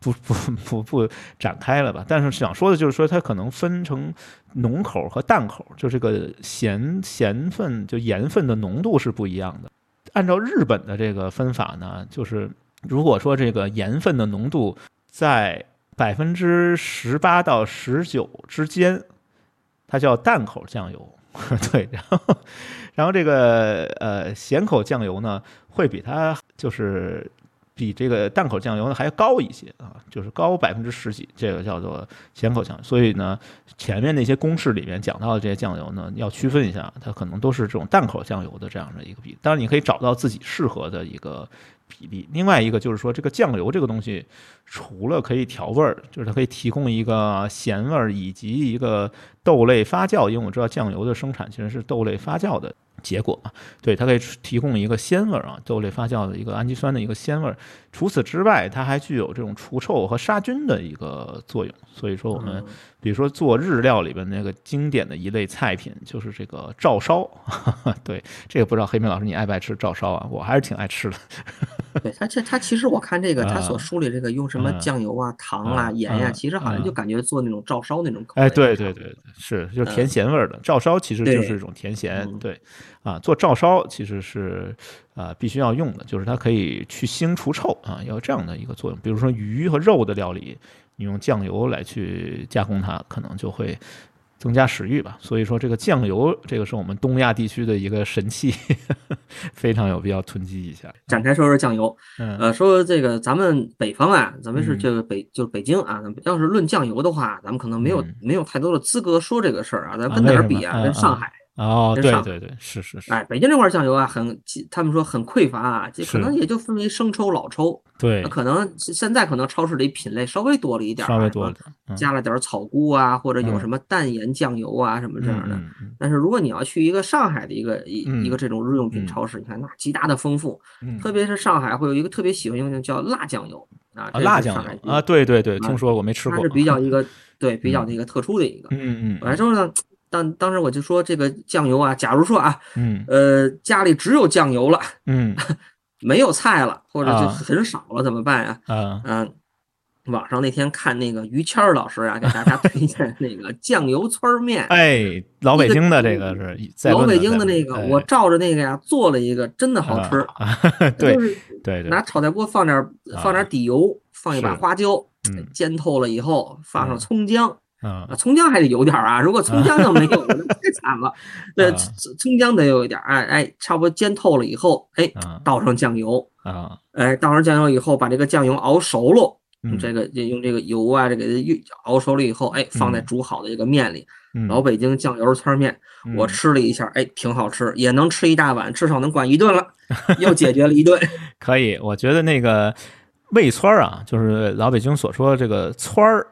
不不不不展开了吧。但是想说的就是说，它可能分成浓口和淡口，就这个咸咸分就盐分的浓度是不一样的。按照日本的这个分法呢，就是如果说这个盐分的浓度在百分之十八到十九之间，它叫淡口酱油。对，然后，然后这个呃咸口酱油呢，会比它就是比这个淡口酱油呢还要高一些啊，就是高百分之十几，这个叫做咸口酱油。所以呢，前面那些公式里面讲到的这些酱油呢，要区分一下，它可能都是这种淡口酱油的这样的一个比。当然，你可以找到自己适合的一个。比例，另外一个就是说，这个酱油这个东西，除了可以调味儿，就是它可以提供一个咸味儿，以及一个豆类发酵。因为我知道酱油的生产其实是豆类发酵的结果嘛，对，它可以提供一个鲜味儿啊，豆类发酵的一个氨基酸的一个鲜味儿。除此之外，它还具有这种除臭和杀菌的一个作用。所以说，我们比如说做日料里边那个经典的一类菜品，就是这个照烧。对，这个不知道黑妹老师你爱不爱吃照烧啊？我还是挺爱吃的。对他这他其实我看这个他所梳理这个用什么酱油啊、糖啊、盐呀，其实好像就感觉做那种照烧那种口味。哎，对对对对，是就是甜咸味儿的照烧，其实就是一种甜咸。对啊，做照烧其实是啊必须要用的，就是它可以去腥除臭啊，有这样的一个作用。比如说鱼和肉的料理，你用酱油来去加工它，可能就会。增加食欲吧，所以说这个酱油，这个是我们东亚地区的一个神器，非常有必要囤积一下。展开说说酱油，呃，说这个咱们北方啊，咱们是这个北就是北京啊，要是论酱油的话，咱们可能没有没有太多的资格说这个事儿啊，咱跟哪儿比啊？跟上海。哦，对对对，是是是。哎，北京这块酱油啊，很，他们说很匮乏啊，这可能也就分为生抽、老抽。对，可能现在可能超市里品类稍微多了一点，稍微多了，加了点草菇啊，或者有什么淡盐酱油啊什么这样的。但是如果你要去一个上海的一个一一个这种日用品超市，你看那极大的丰富，特别是上海会有一个特别喜欢用的叫辣酱油啊，辣酱油啊，对对对，听说过没吃过，它是比较一个对 比较那个特殊的一个。嗯嗯，完之后呢。当当时我就说这个酱油啊，假如说啊，嗯，呃，家里只有酱油了，嗯，没有菜了，或者就很少了，怎么办呀？嗯嗯，网上那天看那个于谦儿老师啊，给大家推荐 那个酱油汆面，哎，老北京的这个是老北京的那个，我照着那个呀做了一个，真的好吃。对对对，拿炒菜锅放点放点底油，放一把花椒，煎透了以后放上葱姜。啊，葱姜还得有点啊！如果葱姜要没有，那太惨了。那葱姜得有一点，哎哎，差不多煎透了以后，哎，倒上酱油啊，哎，倒上酱油以后，把这个酱油熬熟了，用这个用这个油啊，这个熬熟了以后，哎，放在煮好的这个面里。老北京酱油汆面，我吃了一下，哎，挺好吃，也能吃一大碗，至少能管一顿了，又解决了一顿。可以，我觉得那个味汆啊，就是老北京所说的这个汆儿。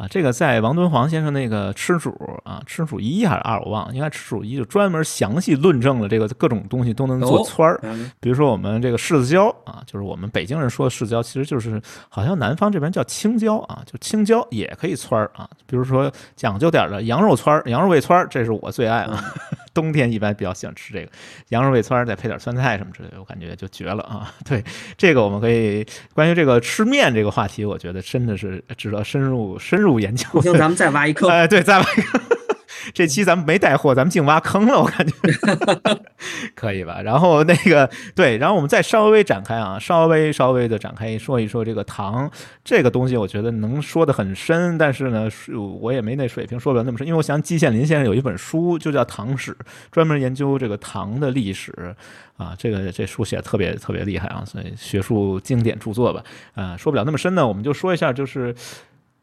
啊，这个在王敦煌先生那个吃主啊，吃主一还是二我忘了，应该吃主一就专门详细论证了这个各种东西都能做圈儿。比如说我们这个柿子椒啊，就是我们北京人说的柿子椒，其实就是好像南方这边叫青椒啊，就青椒也可以圈儿啊。比如说讲究点的羊肉圈儿、羊肉味圈儿，这是我最爱啊。冬天一般比较喜欢吃这个羊肉味汆，再配点酸菜什么之类的，我感觉就绝了啊！对，这个我们可以关于这个吃面这个话题，我觉得真的是值得深入深入研究。不行，咱们再挖一坑。哎，对，再挖一坑。这期咱们没带货，咱们净挖坑了，我感觉 可以吧？然后那个对，然后我们再稍微展开啊，稍微稍微的展开说一说这个糖这个东西，我觉得能说的很深，但是呢，我也没那水平说不了那么深，因为我想季羡林先生有一本书就叫《唐史》，专门研究这个糖的历史啊，这个这书写的特别特别厉害啊，所以学术经典著作吧，啊，说不了那么深呢，我们就说一下就是。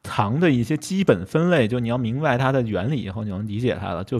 糖的一些基本分类，就你要明白它的原理以后，你能理解它了。就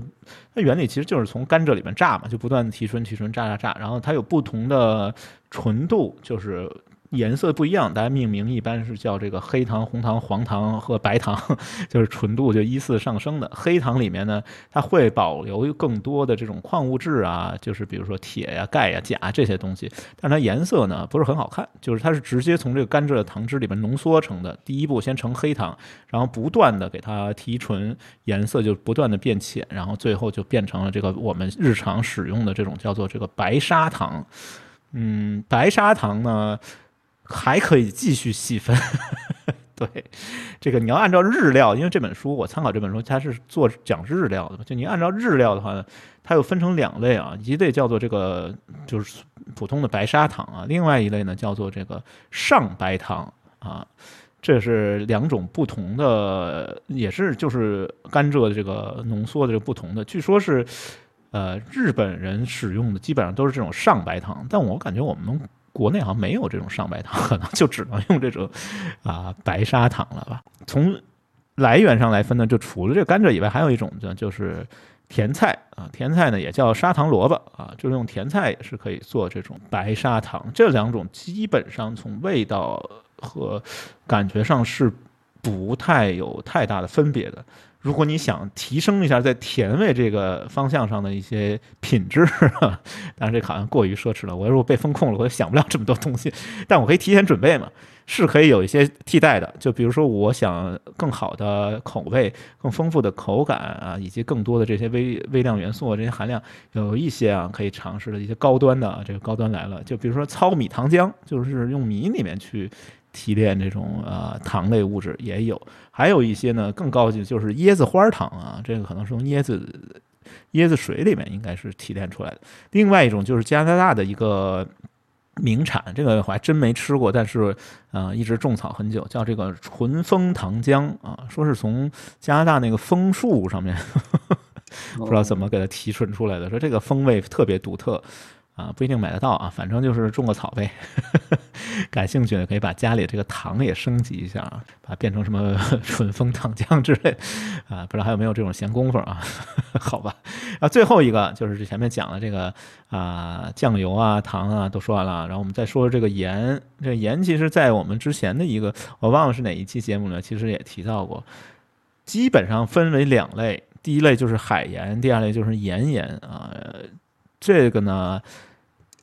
它原理其实就是从甘蔗里面榨嘛，就不断提纯、提纯、榨、榨、榨，然后它有不同的纯度，就是。颜色不一样，大家命名一般是叫这个黑糖、红糖、黄糖和白糖，就是纯度就依次上升的。黑糖里面呢，它会保留更多的这种矿物质啊，就是比如说铁呀、钙呀、钾这些东西，但它颜色呢不是很好看，就是它是直接从这个甘蔗的糖汁里面浓缩成的。第一步先成黑糖，然后不断的给它提纯，颜色就不断的变浅，然后最后就变成了这个我们日常使用的这种叫做这个白砂糖。嗯，白砂糖呢？还可以继续细分，对，这个你要按照日料，因为这本书我参考这本书，它是做讲日料的，就你按照日料的话呢，它又分成两类啊，一类叫做这个就是普通的白砂糖啊，另外一类呢叫做这个上白糖啊，这是两种不同的，也是就是甘蔗的这个浓缩的这个不同的，据说是呃日本人使用的基本上都是这种上白糖，但我感觉我们。国内好像没有这种上白糖，可能就只能用这种啊白砂糖了吧。从来源上来分呢，就除了这甘蔗以外，还有一种呢，就是甜菜啊。甜菜呢也叫砂糖萝卜啊，就是用甜菜也是可以做这种白砂糖。这两种基本上从味道和感觉上是不太有太大的分别的。如果你想提升一下在甜味这个方向上的一些品质，当然这好像过于奢侈了。我如果被风控了，我也想不了这么多东西。但我可以提前准备嘛，是可以有一些替代的。就比如说，我想更好的口味、更丰富的口感啊，以及更多的这些微微量元素啊这些含量，有一些啊可以尝试的一些高端的，这个高端来了。就比如说糙米糖浆，就是用米里面去。提炼这种呃糖类物质也有，还有一些呢更高级，就是椰子花糖啊，这个可能是从椰子椰子水里面应该是提炼出来的。另外一种就是加拿大的一个名产，这个我还真没吃过，但是呃一直种草很久，叫这个纯枫糖浆啊，说是从加拿大那个枫树上面 不知道怎么给它提纯出来的，说这个风味特别独特。啊，不一定买得到啊，反正就是种个草呗。感兴趣的可以把家里这个糖也升级一下啊，把它变成什么 纯风糖浆之类啊，不知道还有没有这种闲工夫啊？好吧，啊，最后一个就是前面讲的这个啊，酱油啊、糖啊都说完了，然后我们再说说这个盐。这盐其实在我们之前的一个我忘了是哪一期节目呢，其实也提到过，基本上分为两类，第一类就是海盐，第二类就是岩盐啊。这个呢？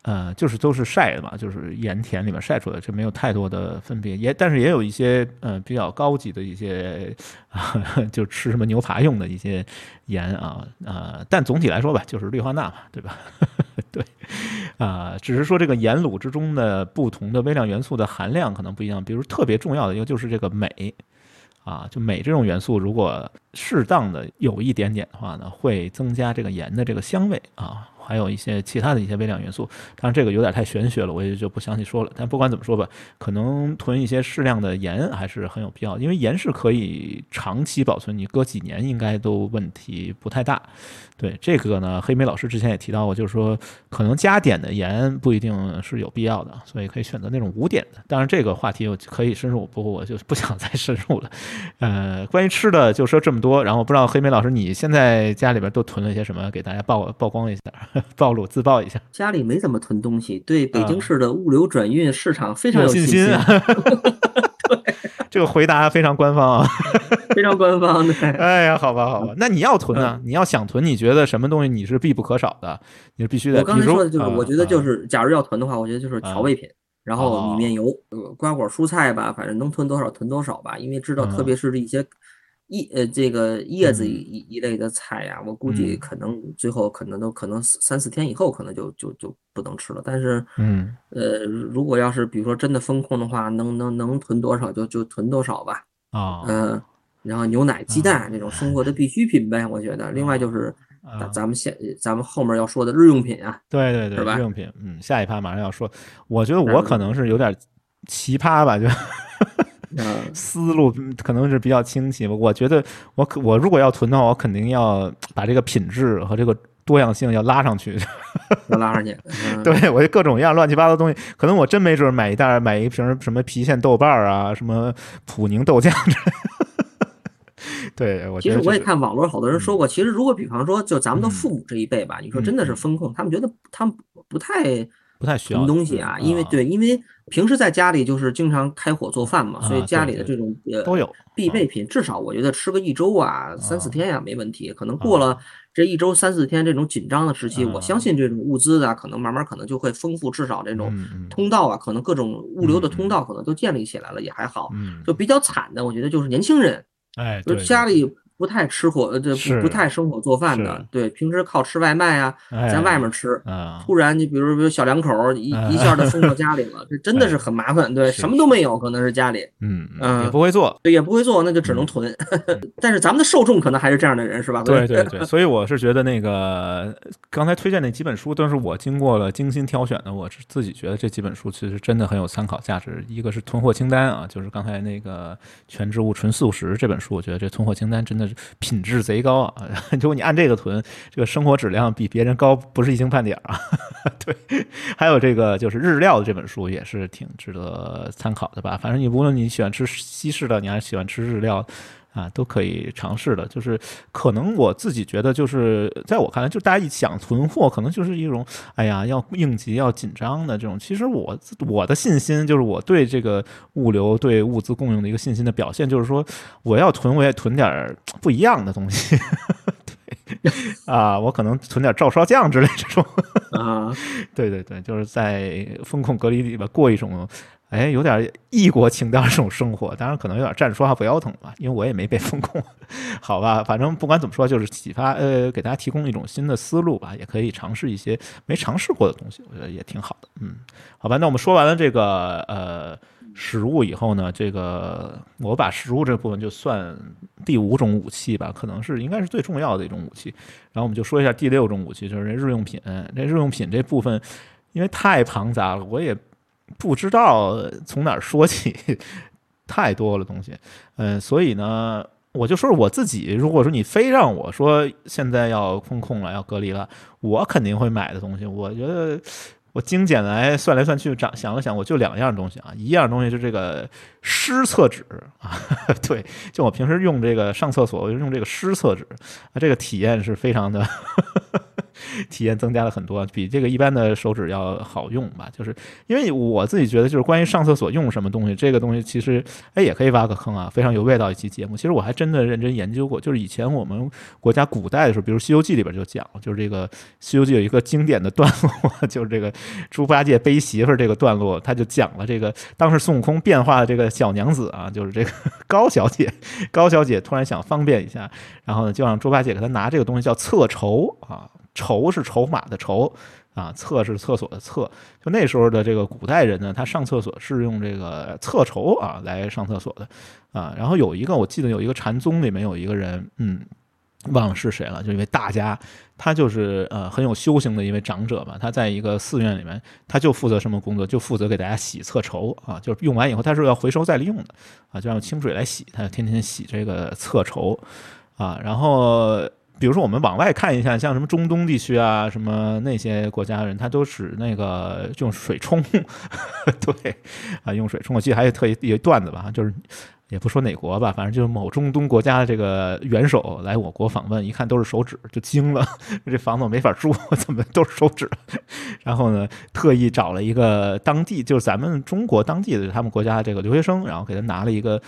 呃，就是都是晒的嘛，就是盐田里面晒出来，这没有太多的分别。也但是也有一些呃比较高级的一些啊，就吃什么牛扒用的一些盐啊啊。但总体来说吧，就是氯化钠嘛，对吧？对啊，只是说这个盐卤之中的不同的微量元素的含量可能不一样。比如特别重要的一个就是这个镁啊，就镁这种元素，如果适当的有一点点的话呢，会增加这个盐的这个香味啊。还有一些其他的一些微量元素。当然这个有点太玄学了，我也就不详细说了。但不管怎么说吧，可能囤一些适量的盐还是很有必要，因为盐是可以长期保存，你搁几年应该都问题不太大。对这个呢，黑莓老师之前也提到过，就是说可能加碘的盐不一定是有必要的，所以可以选择那种无碘的。当然这个话题我可以深入，不过我就不想再 深入了。呃，关于吃的就说这么多，然后不知道黑莓老师你现在家里边都囤了些什么，给大家曝曝光一下，暴露自曝一下。家里没怎么囤东西，对北京市的物流转运市场非常有信心啊。对。这个回答非常官方啊，非常官方的。哎呀，好吧，好吧，那你要囤啊，你要想囤，你觉得什么东西你是必不可少的？你是必须得。我刚才说的就是，我觉得就是，假如要囤的话，我觉得就是调味品，然后米面油、瓜果蔬菜吧，反正能囤多少囤多少吧，因为知道，特别是一些。叶呃，这个叶子一一类的菜呀，我估计可能最后可能都可能三四天以后可能就就就不能吃了。但是，嗯，呃，如果要是比如说真的风控的话，能能能囤多少就就囤多少吧。啊，嗯，然后牛奶、鸡蛋这种生活的必需品呗，我觉得。另外就是咱咱们现咱们后面要说的日用品啊，对对对，日用品，嗯，下一趴马上要说。我觉得我可能是有点奇葩吧，就。思路可能是比较清晰。我觉得我可我如果要囤的话，我肯定要把这个品质和这个多样性要拉上去，要拉上去。对我就各种各样乱七八糟东西，可能我真没准买一袋买一瓶什么郫县豆瓣儿啊，什么普宁豆浆。对，我其实我也看网络好多人说过，其实如果比方说就咱们的父母这一辈吧，你说真的是风控，他们觉得他们不太。不太需要囤东西啊，因为对，因为平时在家里就是经常开火做饭嘛，所以家里的这种呃都有必备品，至少我觉得吃个一周啊，三四天呀没问题。可能过了这一周三四天这种紧张的时期，我相信这种物资啊，可能慢慢可能就会丰富，至少这种通道啊，可能各种物流的通道可能都建立起来了，也还好。就比较惨的，我觉得就是年轻人，哎，就家里。不太吃火，这不不太生火做饭的，对，平时靠吃外卖啊，在外面吃。突然你比如比如小两口一一下就送到家 里了，这真的是很麻烦。对，什么都没有，可能是家里，嗯嗯，也不会做，对，也不会做，那就只能囤。但是咱们的受众可能还是这样的人，是吧？对对对，所以我是觉得那个刚才推荐那几本书都是我经过了精心挑选的，我是自己觉得这几本书其实真的很有参考价值。一个是囤货清单啊，就是刚才那个全植物纯素食这本书，我觉得这囤货清单真的。品质贼高啊！如果你按这个囤，这个生活质量比别人高不是一星半点儿啊。对，还有这个就是日料的这本书也是挺值得参考的吧。反正你无论你喜欢吃西式的，你还是喜欢吃日料。啊，都可以尝试的，就是可能我自己觉得，就是在我看来，就大家一想囤货，可能就是一种，哎呀，要应急、要紧张的这种。其实我我的信心，就是我对这个物流、对物资供应的一个信心的表现，就是说，我要囤，我也囤点不一样的东西。对，啊，我可能囤点照烧酱之类这种。啊，对对对，就是在风控隔离里边过一种。哎，有点异国情调这种生活，当然可能有点站着说话不腰疼吧，因为我也没被封控，好吧，反正不管怎么说，就是启发呃，给大家提供一种新的思路吧，也可以尝试一些没尝试过的东西，我觉得也挺好的。嗯，好吧，那我们说完了这个呃食物以后呢，这个我把食物这部分就算第五种武器吧，可能是应该是最重要的一种武器。然后我们就说一下第六种武器，就是这日用品。这日用品这部分因为太庞杂了，我也。不知道从哪儿说起，太多了东西，嗯，所以呢，我就说我自己。如果说你非让我说现在要空控了，要隔离了，我肯定会买的东西，我觉得我精简来算来算去，长想了想，我就两样东西啊，一样东西是这个湿厕纸啊，对，就我平时用这个上厕所，我就用这个湿厕纸啊，这个体验是非常的。体验增加了很多，比这个一般的手指要好用吧？就是因为我自己觉得，就是关于上厕所用什么东西，这个东西其实哎也可以挖个坑啊，非常有味道一期节目。其实我还真的认真研究过，就是以前我们国家古代的时候，比如《西游记》里边就讲，就是这个《西游记》有一个经典的段落，就是这个猪八戒背媳妇儿这个段落，他就讲了这个当时孙悟空变化的这个小娘子啊，就是这个 高小姐，高小姐突然想方便一下，然后呢就让猪八戒给他拿这个东西叫厕筹啊。筹是筹码的筹啊，厕是厕所的厕。就那时候的这个古代人呢，他上厕所是用这个厕筹啊来上厕所的啊。然后有一个，我记得有一个禅宗里面有一个人，嗯，忘了是谁了，就一位大家，他就是呃很有修行的一位长者吧。他在一个寺院里面，他就负责什么工作？就负责给大家洗厕筹啊，就是用完以后他是要回收再利用的啊，就让清水来洗，他就天天洗这个厕筹啊。然后比如说我们往外看一下，像什么中东地区啊，什么那些国家的人，他都是那个用水冲，对啊，用水冲。我记得还有特意一段子吧，就是。也不说哪国吧，反正就是某中东国家的这个元首来我国访问，一看都是手指，就惊了，这房子没法住，怎么都是手指？然后呢，特意找了一个当地，就是咱们中国当地的他们国家这个留学生，然后给他拿了一个。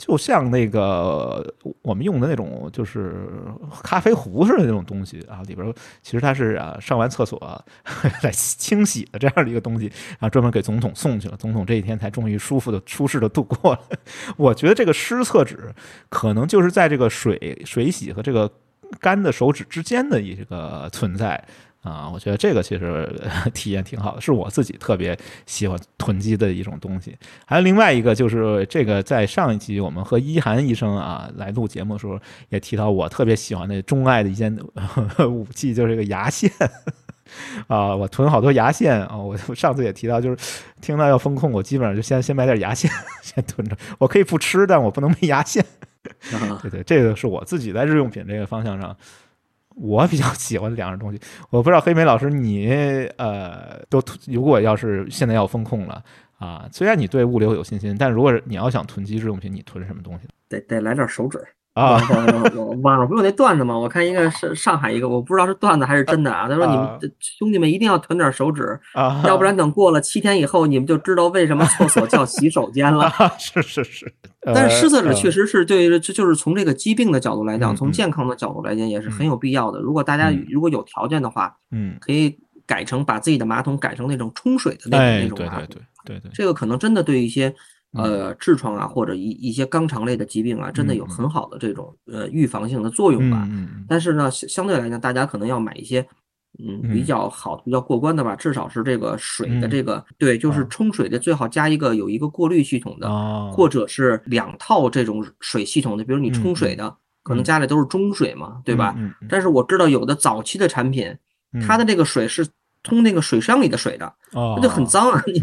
就像那个我们用的那种，就是咖啡壶似的那种东西啊，里边其实它是啊上完厕所来清洗的这样的一个东西，然后专门给总统送去了。总统这一天才终于舒服的、舒适的度过了。我觉得这个湿厕纸可能就是在这个水水洗和这个干的手指之间的一个存在。啊，我觉得这个其实 体验挺好的，是我自己特别喜欢囤积的一种东西。还有另外一个就是这个，在上一集我们和一涵医生啊来录节目的时候，也提到我特别喜欢的钟爱的一件 武器，就是这个牙线 啊，我囤好多牙线啊。我上次也提到，就是听到要风控，我基本上就先先买点牙线先囤着。我可以不吃，但我不能没牙线。对对，这个是我自己在日用品这个方向上。我比较 喜欢的两样东西，我不知道黑莓老师你呃都如果要是现在要风控了啊，虽然你对物流有信心，但如果你要想囤积日用品，你囤什么东西？得得来点手纸。啊，网上不有那段子吗？我看一个是上海一个，我不知道是段子还是真的啊。他说：“你们兄弟们一定要囤点手纸啊，要不然等过了七天以后，你们就知道为什么厕所叫洗手间了。”是是是，但是湿厕纸确实是对，就是从这个疾病的角度来讲，从健康的角度来讲，也是很有必要的。如果大家如果有条件的话，嗯，可以改成把自己的马桶改成那种冲水的那种那种马桶。对对对这个可能真的对一些。呃，痔疮啊，或者一一些肛肠类的疾病啊，真的有很好的这种呃预防性的作用吧。但是呢，相相对来讲，大家可能要买一些嗯比较好、比较过关的吧。至少是这个水的这个对，就是冲水的最好加一个有一个过滤系统的，或者是两套这种水系统的。比如你冲水的，可能家里都是中水嘛，对吧？但是我知道有的早期的产品，它的这个水是。通那个水箱里的水的，那就很脏啊！你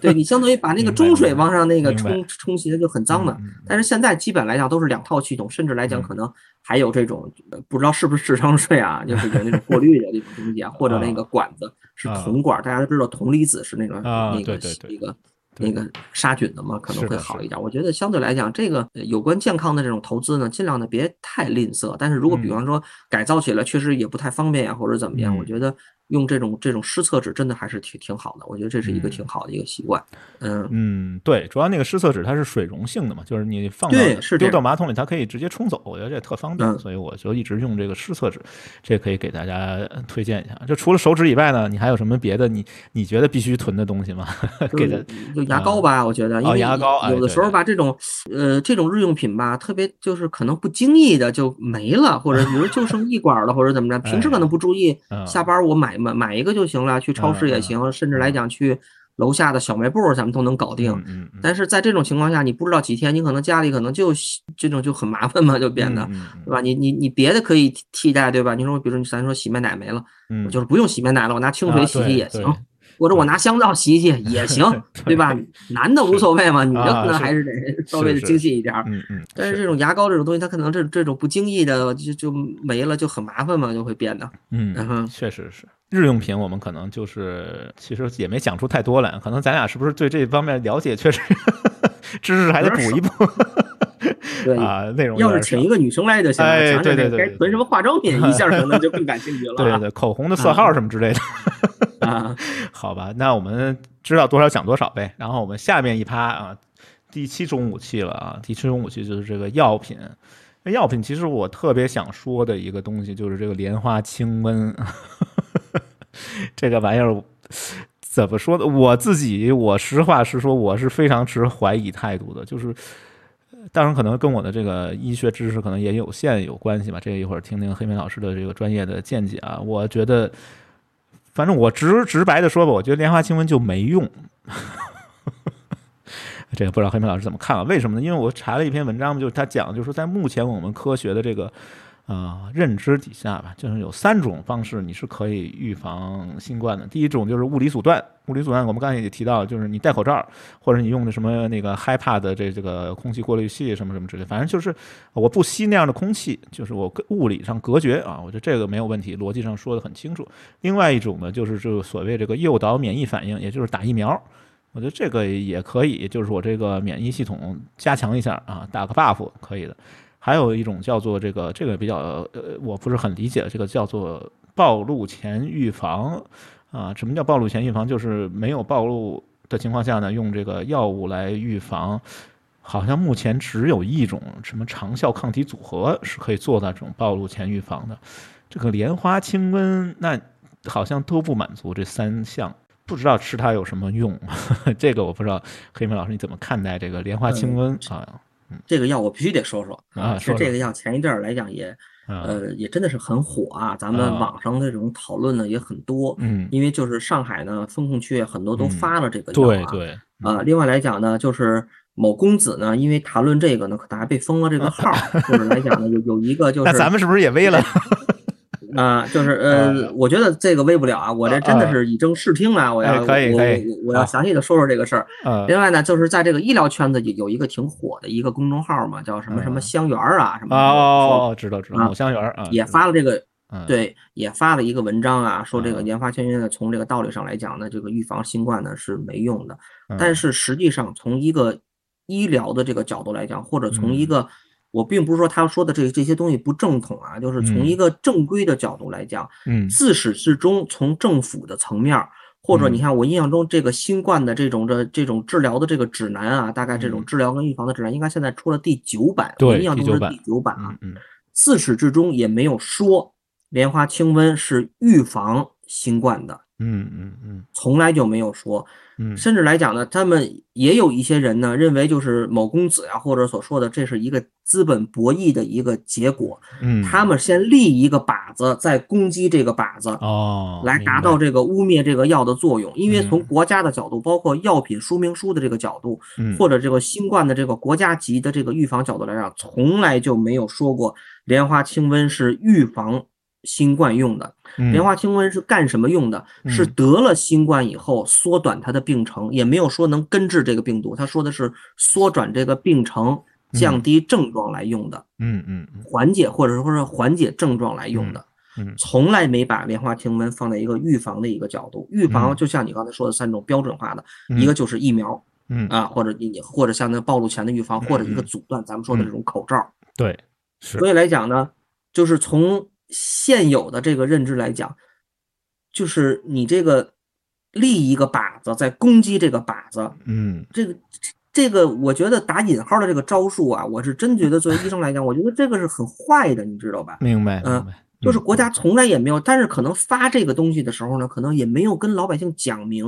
对你相当于把那个中水往上那个冲冲洗，就很脏的。但是现在基本来讲都是两套系统，甚至来讲可能还有这种不知道是不是智商税啊，就是有那种过滤的那种东西啊，或者那个管子是铜管，大家都知道铜离子是那个那个那个那个杀菌的嘛，可能会好一点。我觉得相对来讲，这个有关健康的这种投资呢，尽量的别太吝啬。但是如果比方说改造起来确实也不太方便呀，或者怎么样，我觉得。用这种这种湿厕纸真的还是挺挺好的，我觉得这是一个挺好的一个习惯。嗯嗯，对，主要那个湿厕纸它是水溶性的嘛，就是你放到丢到马桶里，它可以直接冲走，我觉得这特方便，所以我就一直用这个湿厕纸。这可以给大家推荐一下。就除了手纸以外呢，你还有什么别的你你觉得必须囤的东西吗？给的就牙膏吧，我觉得，因为牙膏有的时候吧，这种呃这种日用品吧，特别就是可能不经意的就没了，或者比如就剩一管了，或者怎么着，平时可能不注意，下班我买。买买一个就行了，去超市也行，甚至来讲去楼下的小卖部，咱们都能搞定。但是在这种情况下，你不知道几天，你可能家里可能就这种就很麻烦嘛，就变得，对吧？你你你别的可以替代，对吧？你说，比如说咱说洗面奶没了，我就是不用洗面奶了，我拿清水洗洗也行。或者我拿香皂洗洗也行，对吧？男的无所谓嘛，女的可能还是得稍微的精细一点。嗯嗯。但是这种牙膏这种东西，它可能这这种不经意的就就没了，就很麻烦嘛，就会变得。嗯，确实是日用品，我们可能就是其实也没讲出太多来，可能咱俩是不是对这方面了解确实知识还得补一补。对 啊，内容要是请一个女生来就行了。哎，对对对，该囤什么化妆品，一下可能就更感兴趣了。对对，口红的色号什么之类的。啊，好吧，那我们知道多少讲多少呗。然后我们下面一趴啊，第七种武器了啊，第七种武器就是这个药品。药品其实我特别想说的一个东西就是这个莲花清瘟，这个玩意儿怎么说呢？我自己我实话实说，我是非常持怀疑态度的。就是当然可能跟我的这个医学知识可能也有限有关系吧。这个一会儿听听黑莓老师的这个专业的见解啊，我觉得。反正我直直白的说吧，我觉得莲花清瘟就没用。这个不知道黑明老师怎么看啊？为什么呢？因为我查了一篇文章，就是他讲，就是在目前我们科学的这个呃认知底下吧，就是有三种方式你是可以预防新冠的。第一种就是物理阻断，物理阻断我们刚才也提到，就是你戴口罩，或者你用的什么那个 HiPa 的这这个空气过滤器什么什么之类，反正就是我不吸那样的空气，就是我物理上隔绝啊，我觉得这个没有问题，逻辑上说的很清楚。另外一种呢，就是就所谓这个诱导免疫反应，也就是打疫苗，我觉得这个也可以，就是我这个免疫系统加强一下啊，打个 buff 可以的。还有一种叫做这个，这个比较呃，我不是很理解，这个叫做暴露前预防啊。什么叫暴露前预防？就是没有暴露的情况下呢，用这个药物来预防。好像目前只有一种什么长效抗体组合是可以做到这种暴露前预防的。这个莲花清瘟那好像都不满足这三项，不知道吃它有什么用。这个我不知道，黑妹老师你怎么看待这个莲花清瘟啊？这个药我必须得说说啊，其实这个药前一阵儿来讲也，呃，也真的是很火啊。咱们网上的这种讨论呢也很多，嗯，因为就是上海呢风控区很多都发了这个药啊，对，啊，另外来讲呢，就是某公子呢，因为谈论这个呢，可能还被封了这个号，就是来讲呢，有有一个就是，那咱们是不是也微了？啊，就是呃，我觉得这个微不了啊，我这真的是以正视听啊，我要可以可以，我要详细的说说这个事儿。另外呢，就是在这个医疗圈子有有一个挺火的一个公众号嘛，叫什么什么香园啊什么哦，知道知道，某香园啊，也发了这个，对，也发了一个文章啊，说这个研发签约呢，从这个道理上来讲呢，这个预防新冠呢是没用的，但是实际上从一个医疗的这个角度来讲，或者从一个我并不是说他说的这这些东西不正统啊，就是从一个正规的角度来讲，嗯，自始至终从政府的层面，或者你看我印象中这个新冠的这种的这种治疗的这个指南啊，大概这种治疗跟预防的指南，应该现在出了第九版，我，印象中是第九版啊，嗯，自始至终也没有说莲花清瘟是预防新冠的。嗯嗯嗯，从来就没有说，嗯，甚至来讲呢，他们也有一些人呢，认为就是某公子呀，或者所说的这是一个资本博弈的一个结果，嗯，他们先立一个靶子，再攻击这个靶子，哦，来达到这个污蔑这个药的作用。因为从国家的角度，包括药品说明书的这个角度，或者这个新冠的这个国家级的这个预防角度来讲，从来就没有说过莲花清瘟是预防。新冠用的莲花清瘟是干什么用的？是得了新冠以后缩短它的病程，也没有说能根治这个病毒。他说的是缩短这个病程、降低症状来用的。嗯嗯，缓解或者说是缓解症状来用的。嗯，从来没把莲花清瘟放在一个预防的一个角度。预防就像你刚才说的三种标准化的，一个就是疫苗，嗯啊，或者你或者像那暴露前的预防，或者一个阻断，咱们说的这种口罩。对，所以来讲呢，就是从。现有的这个认知来讲，就是你这个立一个靶子在攻击这个靶子，嗯，这个这个，我觉得打引号的这个招数啊，我是真觉得作为医生来讲，我觉得这个是很坏的，你知道吧？明白，嗯，就是国家从来也没有，但是可能发这个东西的时候呢，可能也没有跟老百姓讲明。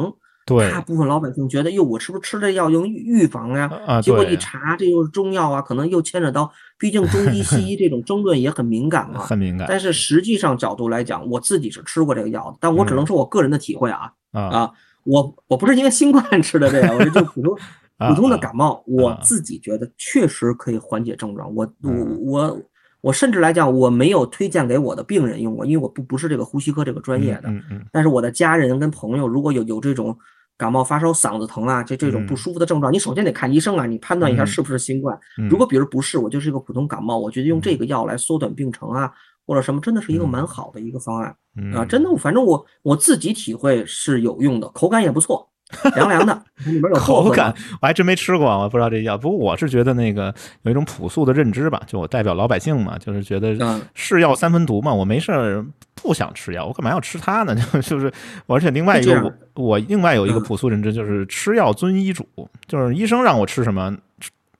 大部分老百姓觉得，哟，我是不是吃这药用预防呀？啊，结果一查，这又是中药啊，可能又牵扯到，毕竟中医西医这种争论也很敏感嘛。很敏感。但是实际上角度来讲，我自己是吃过这个药的，但我只能说我个人的体会啊啊，我我不是因为新冠吃的这个，我就普通 普通的感冒，我自己觉得确实可以缓解症状。我我我我甚至来讲，我没有推荐给我的病人用过，因为我不不是这个呼吸科这个专业的。嗯嗯。但是我的家人跟朋友如果有有这种。感冒发烧、嗓子疼啊，这这种不舒服的症状，你首先得看医生啊，你判断一下是不是新冠。如果比如不是，我就是一个普通感冒，我觉得用这个药来缩短病程啊，或者什么，真的是一个蛮好的一个方案啊。真的，反正我我自己体会是有用的，口感也不错。凉凉的，里边有口感，我还真没吃过，我不知道这药。不过我是觉得那个有一种朴素的认知吧，就我代表老百姓嘛，就是觉得是药三分毒嘛，我没事儿不想吃药，我干嘛要吃它呢？就就是，而且另外一个我我另外有一个朴素认知，就是吃药遵医嘱，就是医生让我吃什么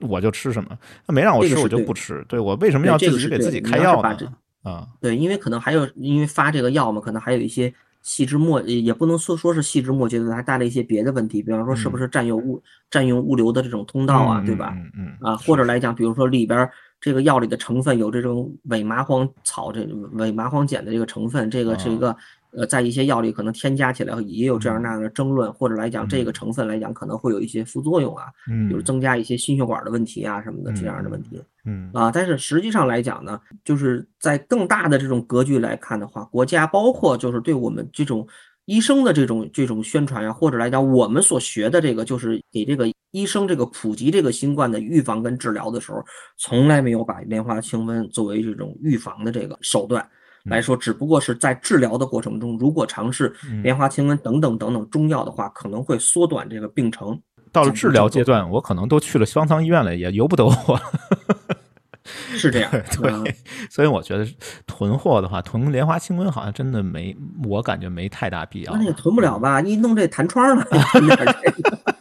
我就吃什么，他没让我吃我就不吃。对我为什么要自己给自己开药呢？啊，对，因为可能还有因为发这个药嘛，可能还有一些。细枝末也不能说说是细枝末节的，还带了一些别的问题，比方说是不是占用物占用物流的这种通道啊，对吧？嗯嗯啊，或者来讲，比如说里边这个药里的成分有这种伪麻黄草这伪麻黄碱的这个成分，这个是一个呃，在一些药里可能添加起来也有这样那样的争论，或者来讲这个成分来讲可能会有一些副作用啊，比如增加一些心血管的问题啊什么的这样的问题。嗯啊，但是实际上来讲呢，就是在更大的这种格局来看的话，国家包括就是对我们这种医生的这种这种宣传呀，或者来讲我们所学的这个，就是给这个医生这个普及这个新冠的预防跟治疗的时候，从来没有把莲花清瘟作为这种预防的这个手段。来说，只不过是在治疗的过程中，如果尝试莲花清瘟等等等等中药的话，可能会缩短这个病程。到了治疗阶段，我可能都去了方舱医院了，也由不得我。是这样，对。所以我觉得囤货的话，囤莲花清瘟好像真的没，我感觉没太大必要。那也囤不了吧？一弄这弹窗了。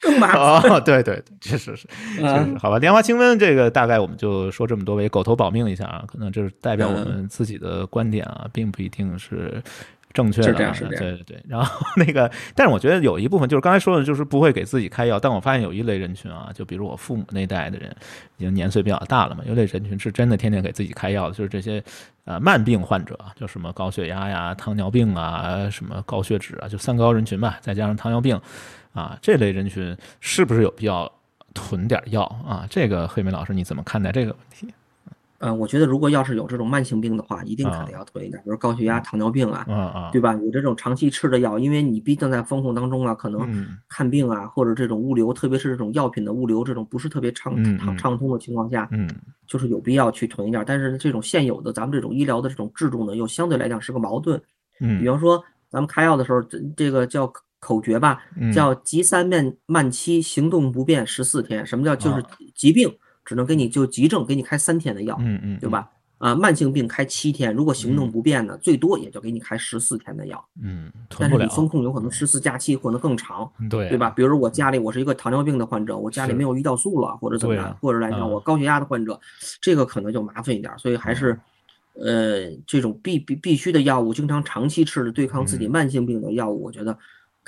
更麻烦哦，对对，确实是，确实好吧。莲花清瘟这个大概我们就说这么多，为狗头保命一下啊，可能就是代表我们自己的观点啊，并不一定是正确的。对对对。然后 那个，但是我觉得有一部分就是刚才说的，就是不会给自己开药。但我发现有一类人群啊，就比如我父母那代的人，已经年岁比较大了嘛，有类人群是真的天天给自己开药的，就是这些呃慢病患者，就什么高血压呀、糖尿病啊、什么高血脂啊，就三高人群吧，再加上糖尿病。啊，这类人群是不是有必要囤点药啊？这个黑梅老师你怎么看待这个问题？呃，我觉得如果要是有这种慢性病的话，一定肯定要囤一点，比如高血压、糖尿病啊，对吧？有这种长期吃的药，因为你毕竟在风控当中啊，可能看病啊，或者这种物流，特别是这种药品的物流，这种不是特别畅畅畅通的情况下，嗯，就是有必要去囤一点。但是这种现有的咱们这种医疗的这种制度呢，又相对来讲是个矛盾。嗯，比方说咱们开药的时候，这这个叫。口诀吧，叫急三面慢七，行动不便十四天。什么叫就是疾病只能给你就急症给你开三天的药，嗯嗯，对吧？啊，慢性病开七天，如果行动不便呢，最多也就给你开十四天的药，嗯，但是你风控有可能十四加七或者更长，对对吧？比如我家里我是一个糖尿病的患者，我家里没有胰岛素了，或者怎么样，或者来讲我高血压的患者，这个可能就麻烦一点，所以还是呃这种必必必须的药物，经常长期吃的对抗自己慢性病的药物，我觉得。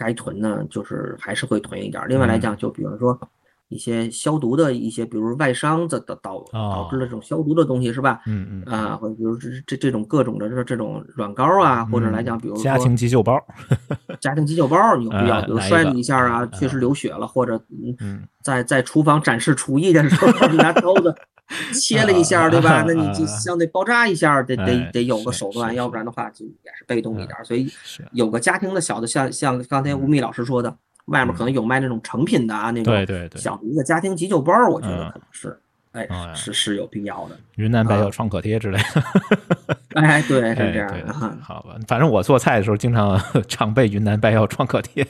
该囤呢，就是还是会囤一点。另外来讲，就比如说一些消毒的一些，比如外伤的导导导致的这种消毒的东西，是吧？嗯嗯啊，或者比如这这这种各种的这这种软膏啊，或者来讲，比如家庭急救包，家庭急救包你有必要，比如摔了一下啊，确实流血了，或者嗯，在在厨房展示厨艺的时候 拿刀子。切了一下，对吧？那你就相对包扎一下，得得得有个手段，要不然的话就也是被动一点。所以有个家庭的小的，像像刚才吴宓老师说的，外面可能有卖那种成品的啊，那种小的一个家庭急救包，我觉得可能是。哎，是是有必要的。云南白药创可贴之类的。哎，对，是这样的。好吧，反正我做菜的时候经常 常备云南白药创可贴。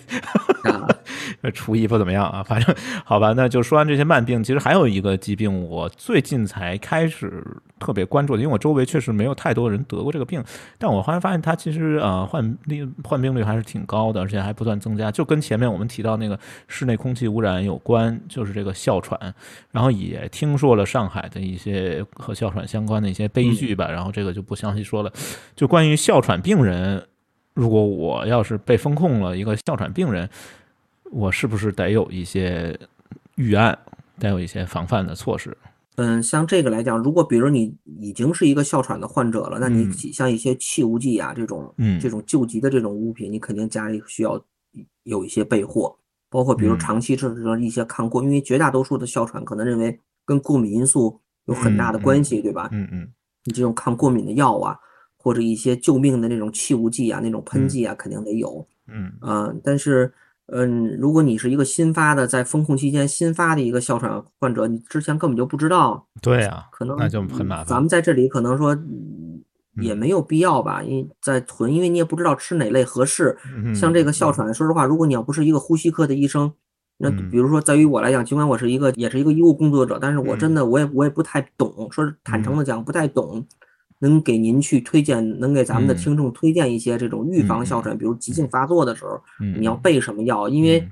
厨艺不怎么样啊，反正好吧。那就说完这些慢病，其实还有一个疾病，我最近才开始特别关注的，因为我周围确实没有太多人得过这个病。但我后来发现，它其实呃患率患病率还是挺高的，而且还不断增加。就跟前面我们提到那个室内空气污染有关，就是这个哮喘。然后也听说。了上海的一些和哮喘相关的一些悲剧吧，然后这个就不详细说了。就关于哮喘病人，如果我要是被封控了一个哮喘病人，我是不是得有一些预案，得有一些防范的措施？嗯，像这个来讲，如果比如你已经是一个哮喘的患者了，那你像一些气雾剂啊这种，嗯，这种救急的这种物品，你肯定家里需要有一些备货，包括比如长期吃的一些抗过，因为绝大多数的哮喘可能认为。跟过敏因素有很大的关系，对吧？嗯嗯，你这种抗过敏的药啊，或者一些救命的那种气雾剂啊，那种喷剂啊，肯定得有。嗯啊，但是，嗯，如果你是一个新发的，在封控期间新发的一个哮喘患者，你之前根本就不知道。对啊，可能那就很麻烦。咱们在这里可能说也没有必要吧，因为在囤，因为你也不知道吃哪类合适。像这个哮喘，说实话，如果你要不是一个呼吸科的医生。那比如说，在于我来讲，尽管我是一个，也是一个医务工作者，但是我真的，我也我也不太懂。说坦诚的讲，不太懂，能给您去推荐，能给咱们的听众推荐一些这种预防哮喘，比如急性发作的时候，你要备什么药？因为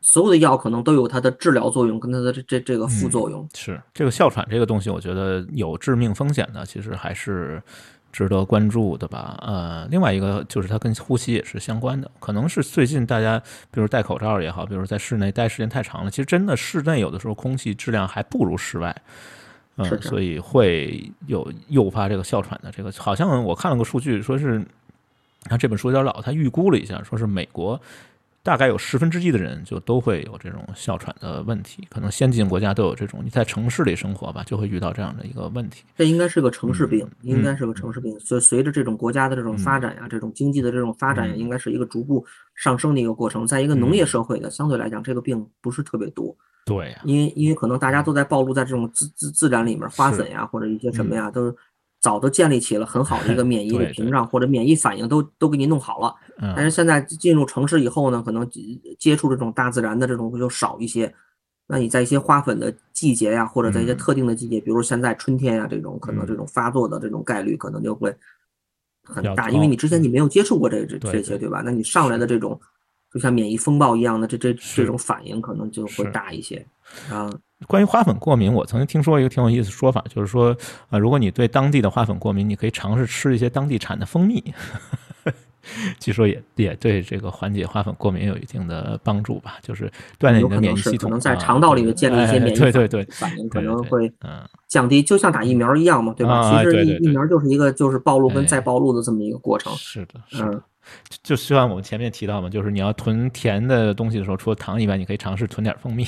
所有的药可能都有它的治疗作用跟它的这这这个副作用。是这个哮喘这个东西，我觉得有致命风险的，其实还是。值得关注的吧，呃，另外一个就是它跟呼吸也是相关的，可能是最近大家，比如戴口罩也好，比如在室内待时间太长了，其实真的室内有的时候空气质量还不如室外，嗯，所以会有诱发这个哮喘的这个，好像我看了个数据，说是他这本书有点老，他预估了一下，说是美国。大概有十分之一的人就都会有这种哮喘的问题，可能先进国家都有这种。你在城市里生活吧，就会遇到这样的一个问题。这应该是个城市病，应该是个城市病。随随着这种国家的这种发展呀，这种经济的这种发展呀，应该是一个逐步上升的一个过程。在一个农业社会的相对来讲，这个病不是特别多。对呀，因为因为可能大家都在暴露在这种自自自然里面，花粉呀或者一些什么呀都。早都建立起了很好的一个 免疫的屏障或者免疫反应都都给你弄好了，但是现在进入城市以后呢，可能接触这种大自然的这种就少一些。那你在一些花粉的季节呀，或者在一些特定的季节，比如现在春天呀，这种可能这种发作的这种概率可能就会很大，因为你之前你没有接触过这这这些，对。吧？那你上来的这种就像免疫风暴一样的这这这种反应可能就会大一些啊。关于花粉过敏，我曾经听说一个挺有意思的说法，就是说，啊，如果你对当地的花粉过敏，你可以尝试吃一些当地产的蜂蜜，据说也也对这个缓解花粉过敏有一定的帮助吧，就是锻炼你的免疫系统，可能在肠道里面建立一些免疫对对对反应，可能会降低，就像打疫苗一样嘛，对吧？其实疫疫苗就是一个就是暴露跟再暴露的这么一个过程。是的，嗯。就就像我们前面提到嘛，就是你要囤甜的东西的时候，除了糖以外，你可以尝试囤点蜂蜜，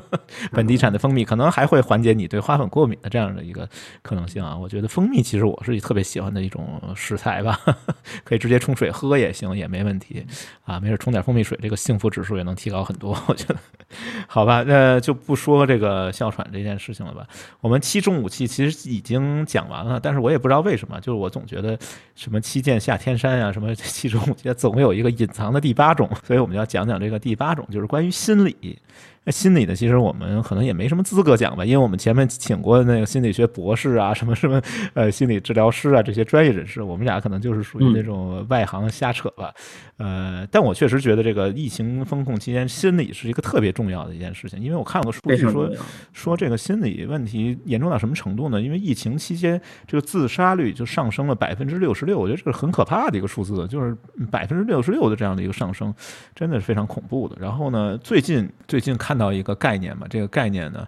本地产的蜂蜜，可能还会缓解你对花粉过敏的这样的一个可能性啊。我觉得蜂蜜其实我是特别喜欢的一种食材吧，可以直接冲水喝也行，也没问题啊。没事冲点蜂蜜水，这个幸福指数也能提高很多。我觉得，好吧，那就不说这个哮喘这件事情了吧。我们七中武器其实已经讲完了，但是我也不知道为什么，就是我总觉得什么七剑下天山啊，什么七。我觉得总有一个隐藏的第八种，所以我们要讲讲这个第八种，就是关于心理。那心理呢，其实我们可能也没什么资格讲吧，因为我们前面请过那个心理学博士啊，什么什么呃心理治疗师啊这些专业人士，我们俩可能就是属于那种外行瞎扯吧。呃，但我确实觉得这个疫情风控期间，心理是一个特别重要的一件事情，因为我看过数据说说这个心理问题严重到什么程度呢？因为疫情期间这个自杀率就上升了百分之六十六，我觉得这是很可怕的一个数字，就是百分之六十六的这样的一个上升，真的是非常恐怖的。然后呢，最近最近。看到一个概念嘛，这个概念呢，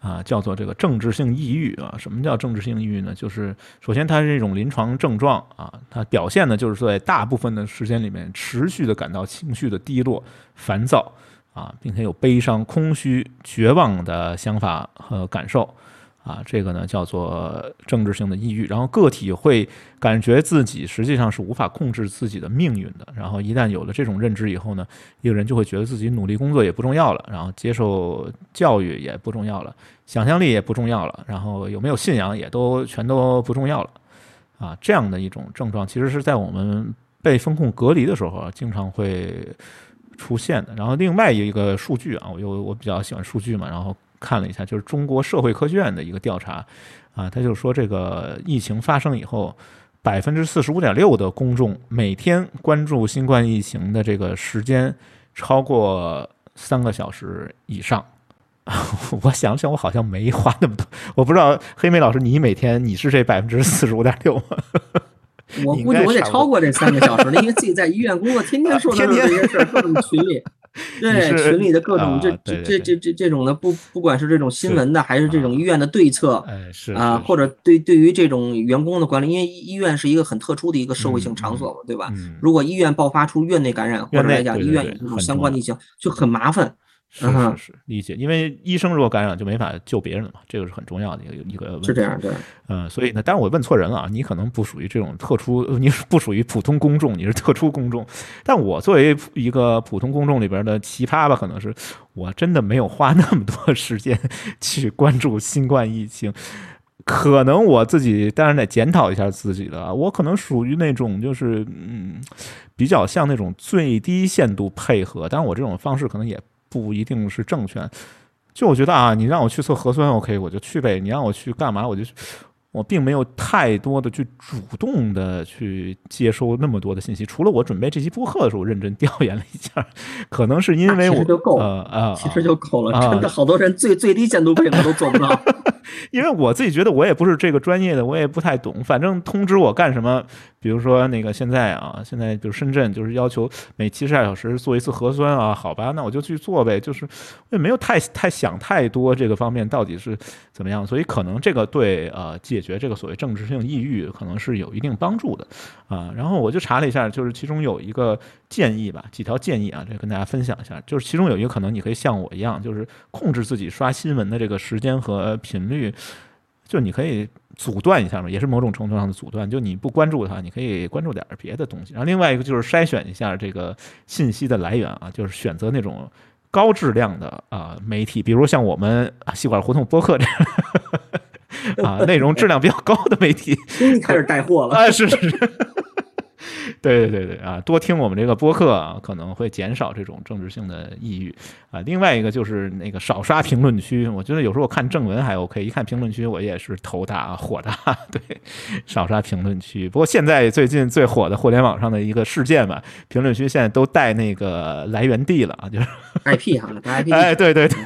啊，叫做这个政治性抑郁啊。什么叫政治性抑郁呢？就是首先它是一种临床症状啊，它表现呢就是在大部分的时间里面持续的感到情绪的低落、烦躁啊，并且有悲伤、空虚、绝望的想法和感受。啊，这个呢叫做政治性的抑郁，然后个体会感觉自己实际上是无法控制自己的命运的，然后一旦有了这种认知以后呢，一个人就会觉得自己努力工作也不重要了，然后接受教育也不重要了，想象力也不重要了，然后有没有信仰也都全都不重要了，啊，这样的一种症状其实是在我们被风控隔离的时候，经常会出现的。然后另外一个数据啊，我又我比较喜欢数据嘛，然后。看了一下，就是中国社会科学院的一个调查，啊，他就说这个疫情发生以后，百分之四十五点六的公众每天关注新冠疫情的这个时间超过三个小时以上。我想想，我好像没花那么多，我不知道黑莓老师，你每天你是这百分之四十五点六吗？我估计我得超过这三个小时了，因为自己在医院工作，天天说的这些事儿，各种群里。对群里的各种这这这这这这种的不不管是这种新闻的还是这种医院的对策，是啊，或者对对于这种员工的管理，因为医院是一个很特殊的一个社会性场所嘛，对吧？如果医院爆发出院内感染，或者来讲医院有这种相关的疫情，就很麻烦。是是是，理解。因为医生如果感染就没法救别人了嘛，这个是很重要的一个一个问题。是这样，对。嗯，所以呢，但是我问错人了啊，你可能不属于这种特殊，你不属于普通公众，你是特殊公众。但我作为一个普通公众里边的奇葩吧，可能是我真的没有花那么多时间 去关注新冠疫情。可能我自己当然得检讨一下自己的，我可能属于那种就是嗯，比较像那种最低限度配合，但是我这种方式可能也。不一定是正确，就我觉得啊，你让我去测核酸，OK，我就去呗；你让我去干嘛，我就我并没有太多的去主动的去接收那么多的信息。除了我准备这期播客的时候认真调研了一下，可能是因为我就够了啊，其实就够了。真的，好多人最最低限度配合都做不到。因为我自己觉得我也不是这个专业的，我也不太懂。反正通知我干什么，比如说那个现在啊，现在比如深圳就是要求每七十二小时做一次核酸啊，好吧，那我就去做呗，就是我也没有太太想太多这个方面到底是怎么样，所以可能这个对呃解决这个所谓政治性抑郁可能是有一定帮助的啊。然后我就查了一下，就是其中有一个建议吧，几条建议啊，这跟大家分享一下，就是其中有一个可能你可以像我一样，就是控制自己刷新闻的这个时间和频率，就你可以。阻断一下嘛，也是某种程度上的阻断。就你不关注它，你可以关注点别的东西。然后另外一个就是筛选一下这个信息的来源啊，就是选择那种高质量的啊媒体，比如像我们细管胡同播客这样 啊内容质量比较高的媒体。开始带货了 啊！是是是。对对对对啊，多听我们这个播客啊，可能会减少这种政治性的抑郁啊。另外一个就是那个少刷评论区，我觉得有时候我看正文还 OK，一看评论区我也是头大火大。对，少刷评论区。不过现在最近最火的互联网上的一个事件吧，评论区现在都带那个来源地了啊，就是 IP 哈，IP。哎，对对对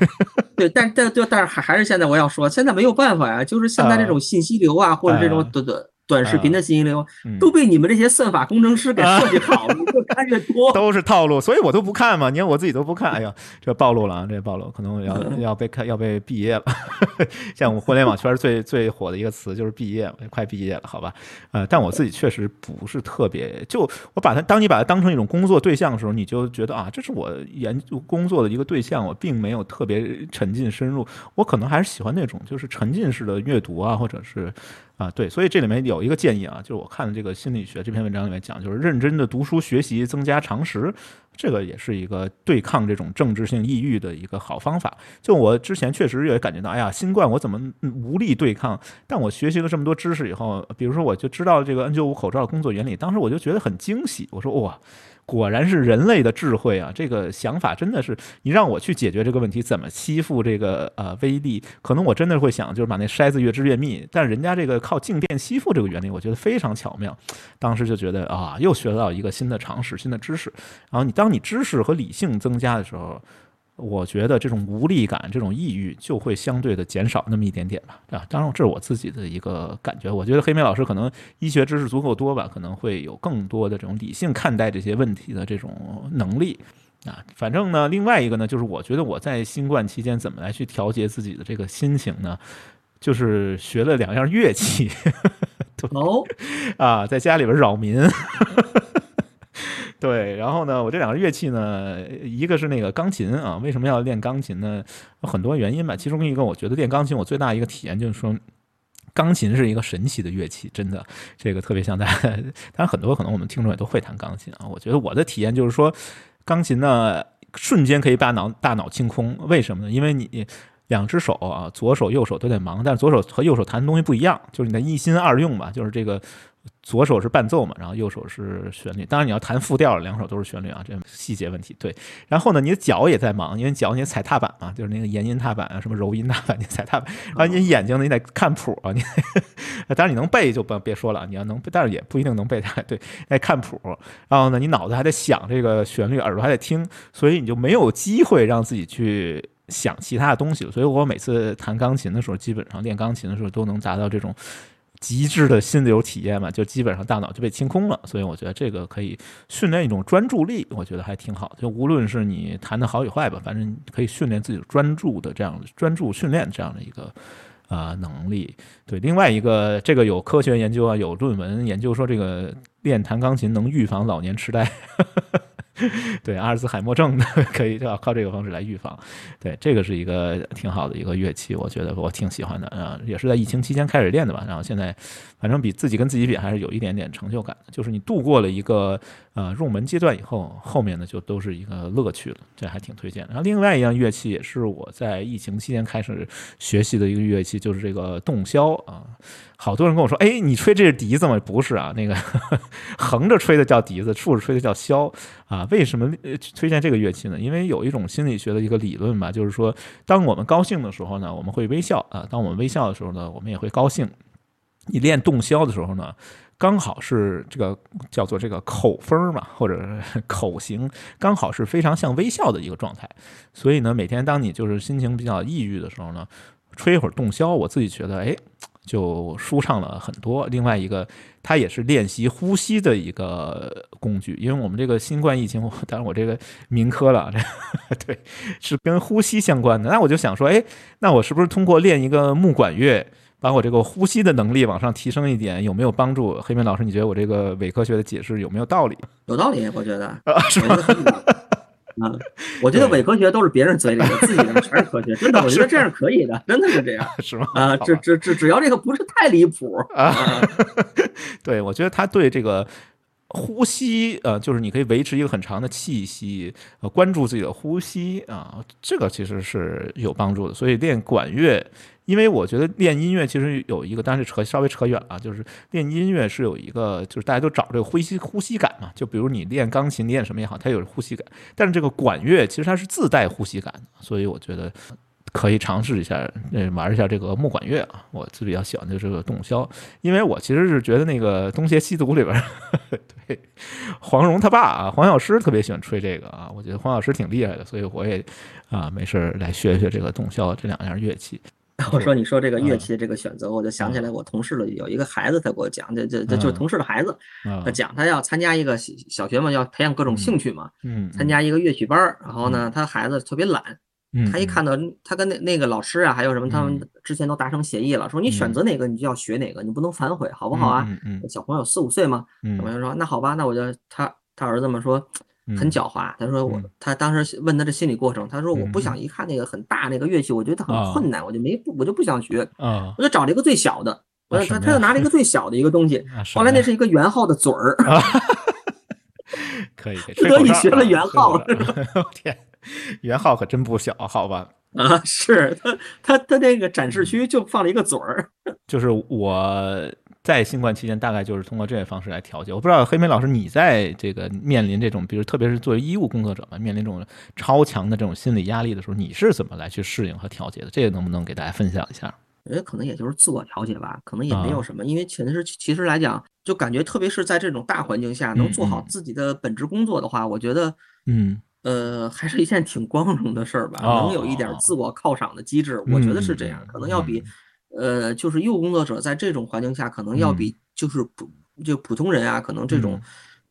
对，但但就，但是还还是现在我要说，现在没有办法呀，就是现在这种信息流啊，或者这种对对。短视频的信息流都被你们这些算法工程师给设计好了，越看越多，都是套路，所以我都不看嘛。你看我自己都不看，哎呀，这暴露了啊！这暴露可能要要被看要被毕业了。像我们互联网圈最最火的一个词就是毕业，快毕业了，好吧？呃，但我自己确实不是特别，就我把它当你把它当成一种工作对象的时候，你就觉得啊，这是我研究工作的一个对象，我并没有特别沉浸深入，我可能还是喜欢那种就是沉浸式的阅读啊，或者是。啊，对，所以这里面有一个建议啊，就是我看的这个心理学这篇文章里面讲，就是认真的读书学习，增加常识，这个也是一个对抗这种政治性抑郁的一个好方法。就我之前确实也感觉到，哎呀，新冠我怎么无力对抗？但我学习了这么多知识以后，比如说我就知道这个 N95 口罩的工作原理，当时我就觉得很惊喜，我说哇。果然是人类的智慧啊！这个想法真的是，你让我去解决这个问题，怎么吸附这个呃威力？可能我真的会想，就是把那筛子越织越密。但人家这个靠静电吸附这个原理，我觉得非常巧妙。当时就觉得啊，又学到一个新的常识、新的知识。然后你当你知识和理性增加的时候。我觉得这种无力感、这种抑郁就会相对的减少那么一点点吧，啊，当然这是我自己的一个感觉。我觉得黑妹老师可能医学知识足够多吧，可能会有更多的这种理性看待这些问题的这种能力啊。反正呢，另外一个呢，就是我觉得我在新冠期间怎么来去调节自己的这个心情呢？就是学了两样乐器，哦，啊，在家里边扰民。对，然后呢，我这两个乐器呢，一个是那个钢琴啊。为什么要练钢琴呢？有很多原因吧。其中一个，我觉得练钢琴我最大一个体验就是说，钢琴是一个神奇的乐器，真的，这个特别像大家。当然，很多可能我们听众也都会弹钢琴啊。我觉得我的体验就是说，钢琴呢，瞬间可以把脑大脑清空。为什么呢？因为你两只手啊，左手右手都得忙，但是左手和右手弹的东西不一样，就是你的一心二用吧，就是这个。左手是伴奏嘛，然后右手是旋律。当然你要弹复调，两手都是旋律啊，这细节问题。对，然后呢，你的脚也在忙，因为脚你踩踏板嘛，就是那个延音踏板啊，什么柔音踏板，你踩踏板。然后你眼睛呢，你得看谱啊，你当然你能背就不别说了，你要能，但是也不一定能背它。对，得看谱。然后呢，你脑子还得想这个旋律，耳朵还得听，所以你就没有机会让自己去想其他的东西。所以我每次弹钢琴的时候，基本上练钢琴的时候都能达到这种。极致的心流体验嘛，就基本上大脑就被清空了，所以我觉得这个可以训练一种专注力，我觉得还挺好。就无论是你弹的好与坏吧，反正可以训练自己专注的这样专注训练这样的一个啊能力。对，另外一个这个有科学研究啊，有论文研究说这个练弹钢琴能预防老年痴呆。对阿尔兹海默症的可以就要靠这个方式来预防，对这个是一个挺好的一个乐器，我觉得我挺喜欢的啊，也是在疫情期间开始练的吧，然后现在反正比自己跟自己比还是有一点点成就感的，就是你度过了一个呃入门阶段以后，后面呢就都是一个乐趣了，这还挺推荐的。然后另外一样乐器也是我在疫情期间开始学习的一个乐器，就是这个洞箫啊。好多人跟我说：“哎，你吹这是笛子吗？不是啊，那个 横着吹的叫笛子，竖着吹的叫箫啊。为什么推荐这个乐器呢？因为有一种心理学的一个理论吧，就是说，当我们高兴的时候呢，我们会微笑啊；当我们微笑的时候呢，我们也会高兴。你练洞箫的时候呢，刚好是这个叫做这个口风嘛，或者口型，刚好是非常像微笑的一个状态。所以呢，每天当你就是心情比较抑郁的时候呢，吹一会儿洞箫，我自己觉得，哎。”就舒畅了很多。另外一个，它也是练习呼吸的一个工具，因为我们这个新冠疫情，当然我这个民科了，对，是跟呼吸相关的。那我就想说，哎，那我是不是通过练一个木管乐，把我这个呼吸的能力往上提升一点，有没有帮助？黑明老师，你觉得我这个伪科学的解释有没有道理？有道理，我觉得啊，是吗？啊，我觉得伪科学都是别人嘴里的，自己的全是科学。真的，我觉得这样可以的，真的是这样，是吗？啊，只只只只要这个不是太离谱啊。对，我觉得他对这个呼吸，呃，就是你可以维持一个很长的气息，呃，关注自己的呼吸啊，这个其实是有帮助的。所以练管乐。因为我觉得练音乐其实有一个，但是扯稍微扯远了，就是练音乐是有一个，就是大家都找这个呼吸呼吸感嘛。就比如你练钢琴练什么也好，它有呼吸感。但是这个管乐其实它是自带呼吸感的，所以我觉得可以尝试一下，嗯，玩一下这个木管乐啊。我自比较喜欢的这个洞箫，因为我其实是觉得那个东邪西毒里边，对黄蓉他爸啊，黄药师特别喜欢吹这个啊。我觉得黄药师挺厉害的，所以我也啊没事来学学这个洞箫这两样乐器。我说你说这个乐器的这个选择，我就想起来我同事了有一个孩子，他给我讲，这这这就是同事的孩子，他讲他要参加一个小学嘛，要培养各种兴趣嘛，嗯，参加一个乐曲班儿，然后呢，他孩子特别懒，他一看到他跟那那个老师啊，还有什么，他们之前都达成协议了，说你选择哪个你就要学哪个，你不能反悔，好不好啊？小朋友四五岁嘛，小朋友说那好吧，那我就他他儿子们说。很狡猾，他说我，他当时问他的心理过程，他说我不想一看那个很大那个乐器，我觉得很困难，我就没我就不想学，我就找了一个最小的，我他他就拿了一个最小的一个东西，后来那是一个圆号的嘴儿，可以，不得已学了圆号，天，圆号可真不小，好吧？啊，是他他他那个展示区就放了一个嘴儿，就是我。在新冠期间，大概就是通过这些方式来调节。我不知道黑莓老师，你在这个面临这种，比如特别是作为医务工作者嘛，面临这种超强的这种心理压力的时候，你是怎么来去适应和调节的？这个能不能给大家分享一下？我觉得可能也就是自我调节吧，可能也没有什么，因为其实其实来讲，就感觉特别是在这种大环境下，能做好自己的本职工作的话，我觉得，嗯，呃，还是一件挺光荣的事儿吧。能有一点自我犒赏的机制，我觉得是这样，可能要比。呃，就是医务工作者在这种环境下，可能要比就是普就普通人啊，可能这种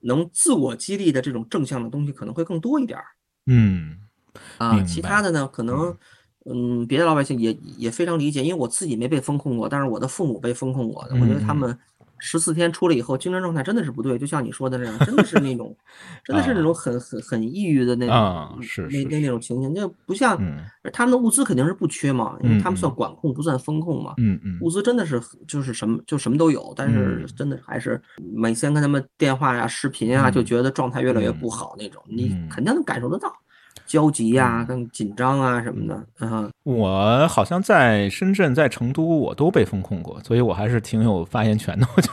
能自我激励的这种正向的东西可能会更多一点儿。嗯，啊，其他的呢，可能嗯，别的老百姓也也非常理解，因为我自己没被风控过，但是我的父母被风控过的，我觉得他们。十四天出来以后，精神状态真的是不对，就像你说的那样，真的是那种，真的是那种很很很抑郁的那种，是那那那种情形，就不像他们的物资肯定是不缺嘛，因为他们算管控不算风控嘛，嗯嗯，物资真的是就是什么就什么都有，但是真的还是每天跟他们电话呀、视频啊，就觉得状态越来越不好那种，你肯定能感受得到。焦急呀，更紧张啊什么的。嗯，我好像在深圳、在成都，我都被风控过，所以我还是挺有发言权的。我觉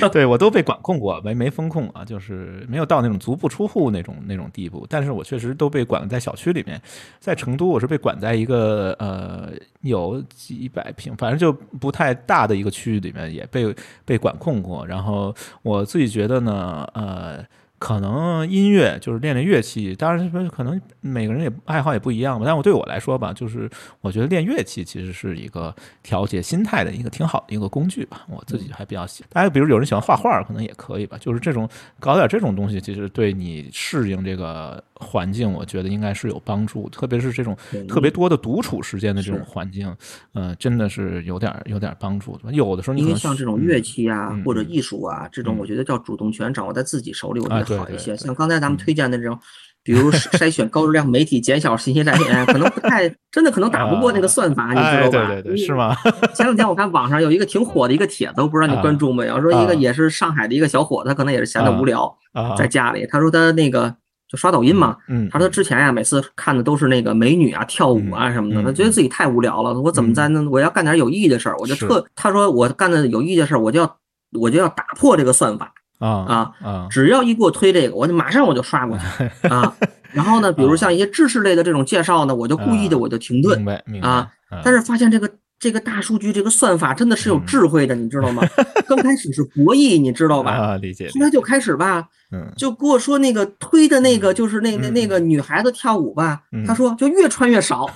得，对我都被管控过，没没风控啊，就是没有到那种足不出户那种那种地步。但是我确实都被管在小区里面，在成都我是被管在一个呃有几百平，反正就不太大的一个区域里面，也被被管控过。然后我自己觉得呢，呃。可能音乐就是练练乐器，当然可能每个人也爱好也不一样吧。但我对我来说吧，就是我觉得练乐器其实是一个调节心态的一个挺好的一个工具吧。我自己还比较喜。大家比如有人喜欢画画，可能也可以吧。就是这种搞点这种东西，其实对你适应这个环境，我觉得应该是有帮助。特别是这种特别多的独处时间的这种环境，嗯，真的是有点有点帮助。有的时候，因为像这种乐器啊或者艺术啊这种，我觉得叫主动权掌握在自己手里，我觉得。好一些，像刚才咱们推荐的这种，比如 筛选高质量媒体、减小信息来源，可能不太真的，可能打不过那个算法，你知道吧？对对对，是吗？前两天我看网上有一个挺火的一个帖子，我不知道你关注没有？说一个也是上海的一个小伙子，可能也是闲的无聊，在家里，他说他那个就刷抖音嘛，嗯，他说他之前呀，每次看的都是那个美女啊跳舞啊什么的，他觉得自己太无聊了，我怎么在那我要干点有意义的事儿，我就特他说我干的有意义的事儿，我就要我就要打破这个算法。啊！只要一给我推这个，我就马上我就刷过去 啊。然后呢，比如像一些知识类的这种介绍呢，我就故意的我就停顿啊。但是发现这个这个大数据这个算法真的是有智慧的，你知道吗？刚开始是博弈，你知道吧？啊，理解。后来就开始吧，嗯，就跟我说那个推的那个就是那那那个女孩子跳舞吧，他说就越穿越少。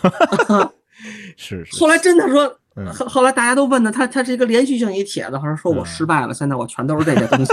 是是。后来真的说后后来大家都问呢，他他是一个连续性一帖子，好像说我失败了，现在我全都是这些东西。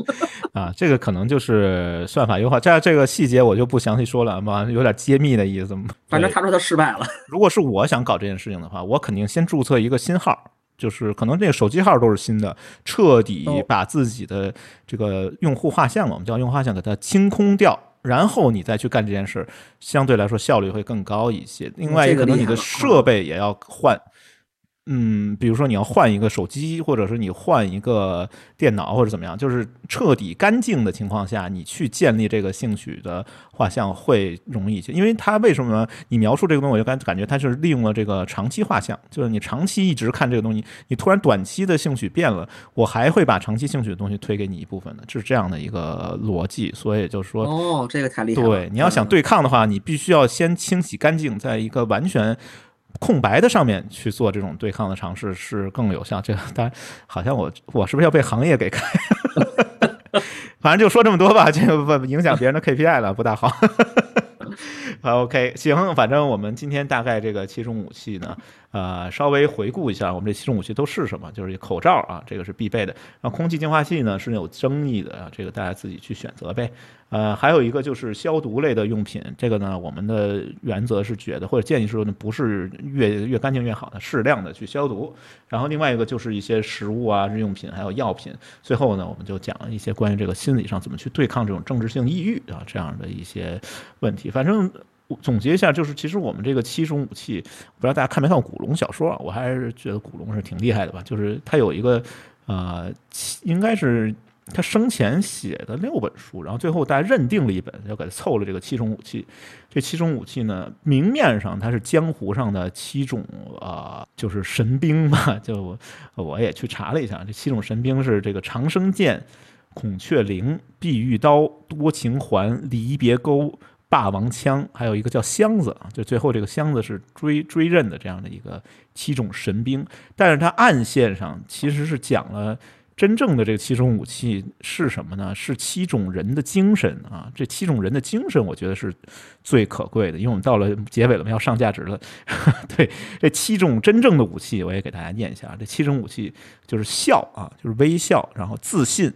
啊，这个可能就是算法优化，这这个细节我就不详细说了嘛，有点揭秘的意思。反正他说他失败了。如果是我想搞这件事情的话，我肯定先注册一个新号，就是可能这个手机号都是新的，彻底把自己的这个用户画像，我们叫用户画像，给它清空掉，然后你再去干这件事，相对来说效率会更高一些。另外，可能你的设备也要换。嗯，比如说你要换一个手机，或者是你换一个电脑，或者怎么样，就是彻底干净的情况下，你去建立这个兴趣的画像会容易一些。因为它为什么你描述这个东西，我就感感觉它是利用了这个长期画像，就是你长期一直看这个东西，你突然短期的兴趣变了，我还会把长期兴趣的东西推给你一部分的，是这样的一个逻辑。所以就是说，哦，这个太厉害了。对，你要想对抗的话，你必须要先清洗干净，在一个完全。空白的上面去做这种对抗的尝试是更有效。这个当然，好像我我是不是要被行业给开？反正就说这么多吧，就不影响别人的 KPI 了，不大好。OK，行，反正我们今天大概这个七种武器呢。呃，稍微回顾一下，我们这七种武器都是什么？就是口罩啊，这个是必备的。然后空气净化器呢是有争议的啊，这个大家自己去选择呗。呃，还有一个就是消毒类的用品，这个呢，我们的原则是觉得或者建议说呢，不是越越干净越好的，适量的去消毒。然后另外一个就是一些食物啊、日用品还有药品。最后呢，我们就讲一些关于这个心理上怎么去对抗这种政治性抑郁啊这样的一些问题。反正。总结一下，就是其实我们这个七种武器，不知道大家看没看古龙小说啊？我还是觉得古龙是挺厉害的吧。就是他有一个，呃，应该是他生前写的六本书，然后最后大家认定了一本，就给他凑了这个七种武器。这七种武器呢，明面上它是江湖上的七种啊，就是神兵吧。就我也去查了一下，这七种神兵是这个长生剑、孔雀翎、碧玉刀、多情环、离别钩。霸王枪，还有一个叫箱子，就最后这个箱子是追追刃的这样的一个七种神兵，但是它暗线上其实是讲了真正的这七种武器是什么呢？是七种人的精神啊，这七种人的精神，我觉得是最可贵的，因为我们到了结尾了，我们要上价值了。对，这七种真正的武器，我也给大家念一下，这七种武器就是笑啊，就是微笑，然后自信、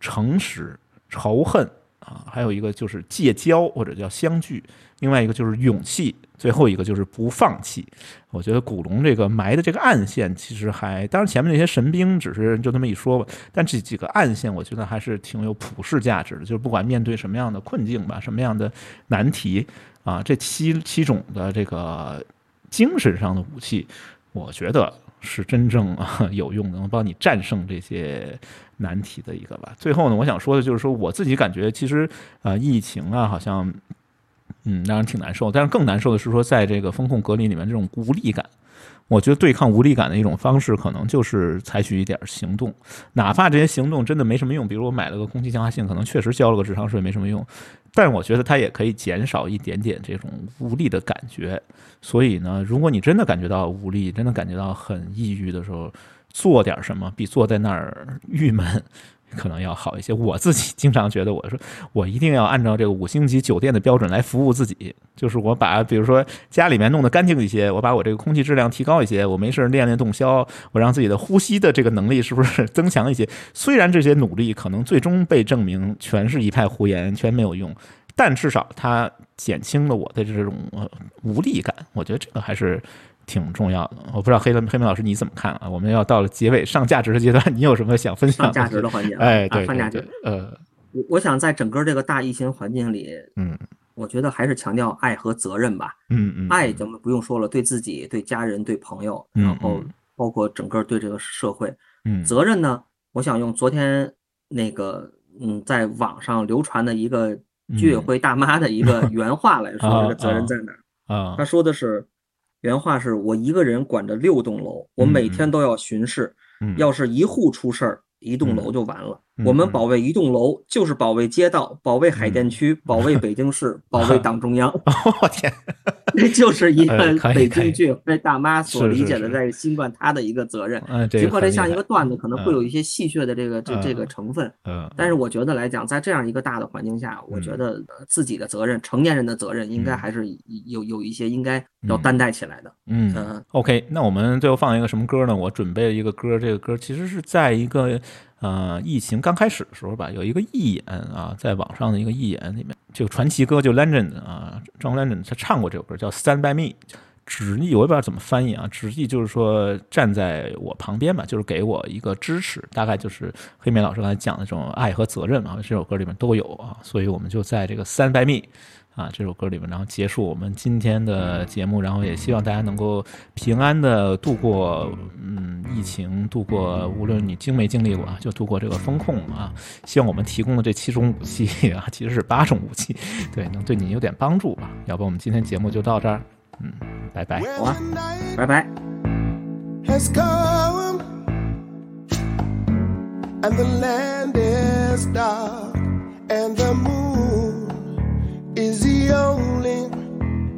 诚实、仇恨。啊，还有一个就是戒骄或者叫相聚，另外一个就是勇气，最后一个就是不放弃。我觉得古龙这个埋的这个暗线，其实还当然前面那些神兵只是就那么一说吧，但这几个暗线我觉得还是挺有普世价值的。就是不管面对什么样的困境吧，什么样的难题啊，这七七种的这个精神上的武器，我觉得是真正 有用，能帮你战胜这些。难题的一个吧。最后呢，我想说的就是说，我自己感觉其实啊，疫情啊，好像嗯，让人挺难受。但是更难受的是说，在这个风控隔离里面，这种无力感。我觉得对抗无力感的一种方式，可能就是采取一点行动，哪怕这些行动真的没什么用。比如我买了个空气净化器，可能确实交了个智商税，没什么用。但我觉得它也可以减少一点点这种无力的感觉。所以呢，如果你真的感觉到无力，真的感觉到很抑郁的时候，做点什么比坐在那儿郁闷可能要好一些。我自己经常觉得，我说我一定要按照这个五星级酒店的标准来服务自己，就是我把比如说家里面弄得干净一些，我把我这个空气质量提高一些，我没事练练洞箫，我让自己的呼吸的这个能力是不是 增强一些？虽然这些努力可能最终被证明全是一派胡言，全没有用，但至少它减轻了我的这种无力感。我觉得这个还是。挺重要的，我不知道黑黑黑老师你怎么看啊？我们要到了结尾上价值的阶段，你有什么想分享？上价值的环节，哎，对，上价值。呃，我我想在整个这个大疫情环境里，嗯，我觉得还是强调爱和责任吧。嗯嗯，爱咱们不用说了，对自己、对家人、对朋友，然后包括整个对这个社会。嗯，责任呢？我想用昨天那个嗯，在网上流传的一个居委会大妈的一个 原话来说，这个责任在哪？啊，他说的是。原话是我一个人管着六栋楼，我每天都要巡视。要是一户出事儿，一栋楼就完了。我们保卫一栋楼，就是保卫街道，保卫海淀区，保卫北京市，保卫党中央。我天！这就是一个北京剧被大妈所理解的这个新冠他的一个责任。嗯，只不过这像一个段子，可能会有一些戏谑的这个这这个成分。嗯，但是我觉得来讲，在这样一个大的环境下，我觉得自己的责任，成年人的责任，应该还是有有一些应该要担待起来的。嗯，OK，那我们最后放一个什么歌呢？我准备了一个歌，这个歌其实是在一个。呃，疫情刚开始的时候吧，有一个义演啊，在网上的一个义演里面，就传奇歌就 Legend 啊，John Legend 他唱过这首歌，叫 Stand by Me，直译我也不知道怎么翻译啊，直译就是说站在我旁边吧，就是给我一个支持，大概就是黑妹老师刚才讲的这种爱和责任嘛，这首歌里面都有啊，所以我们就在这个 Stand by Me。啊，这首歌里面，然后结束我们今天的节目，然后也希望大家能够平安的度过，嗯，疫情，度过无论你经没经历过啊，就度过这个风控啊。希望我们提供的这七种武器 啊，其实是八种武器，对，能对你有点帮助吧。要不我们今天节目就到这儿，嗯，拜拜，好啊，拜拜。is dark and the only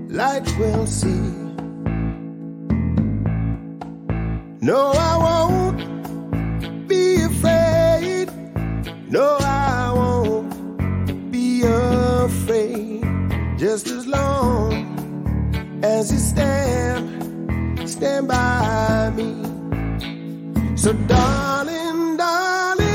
light we'll see. No, I won't be afraid. No, I won't be afraid. Just as long as you stand, stand by me. So, darling. stand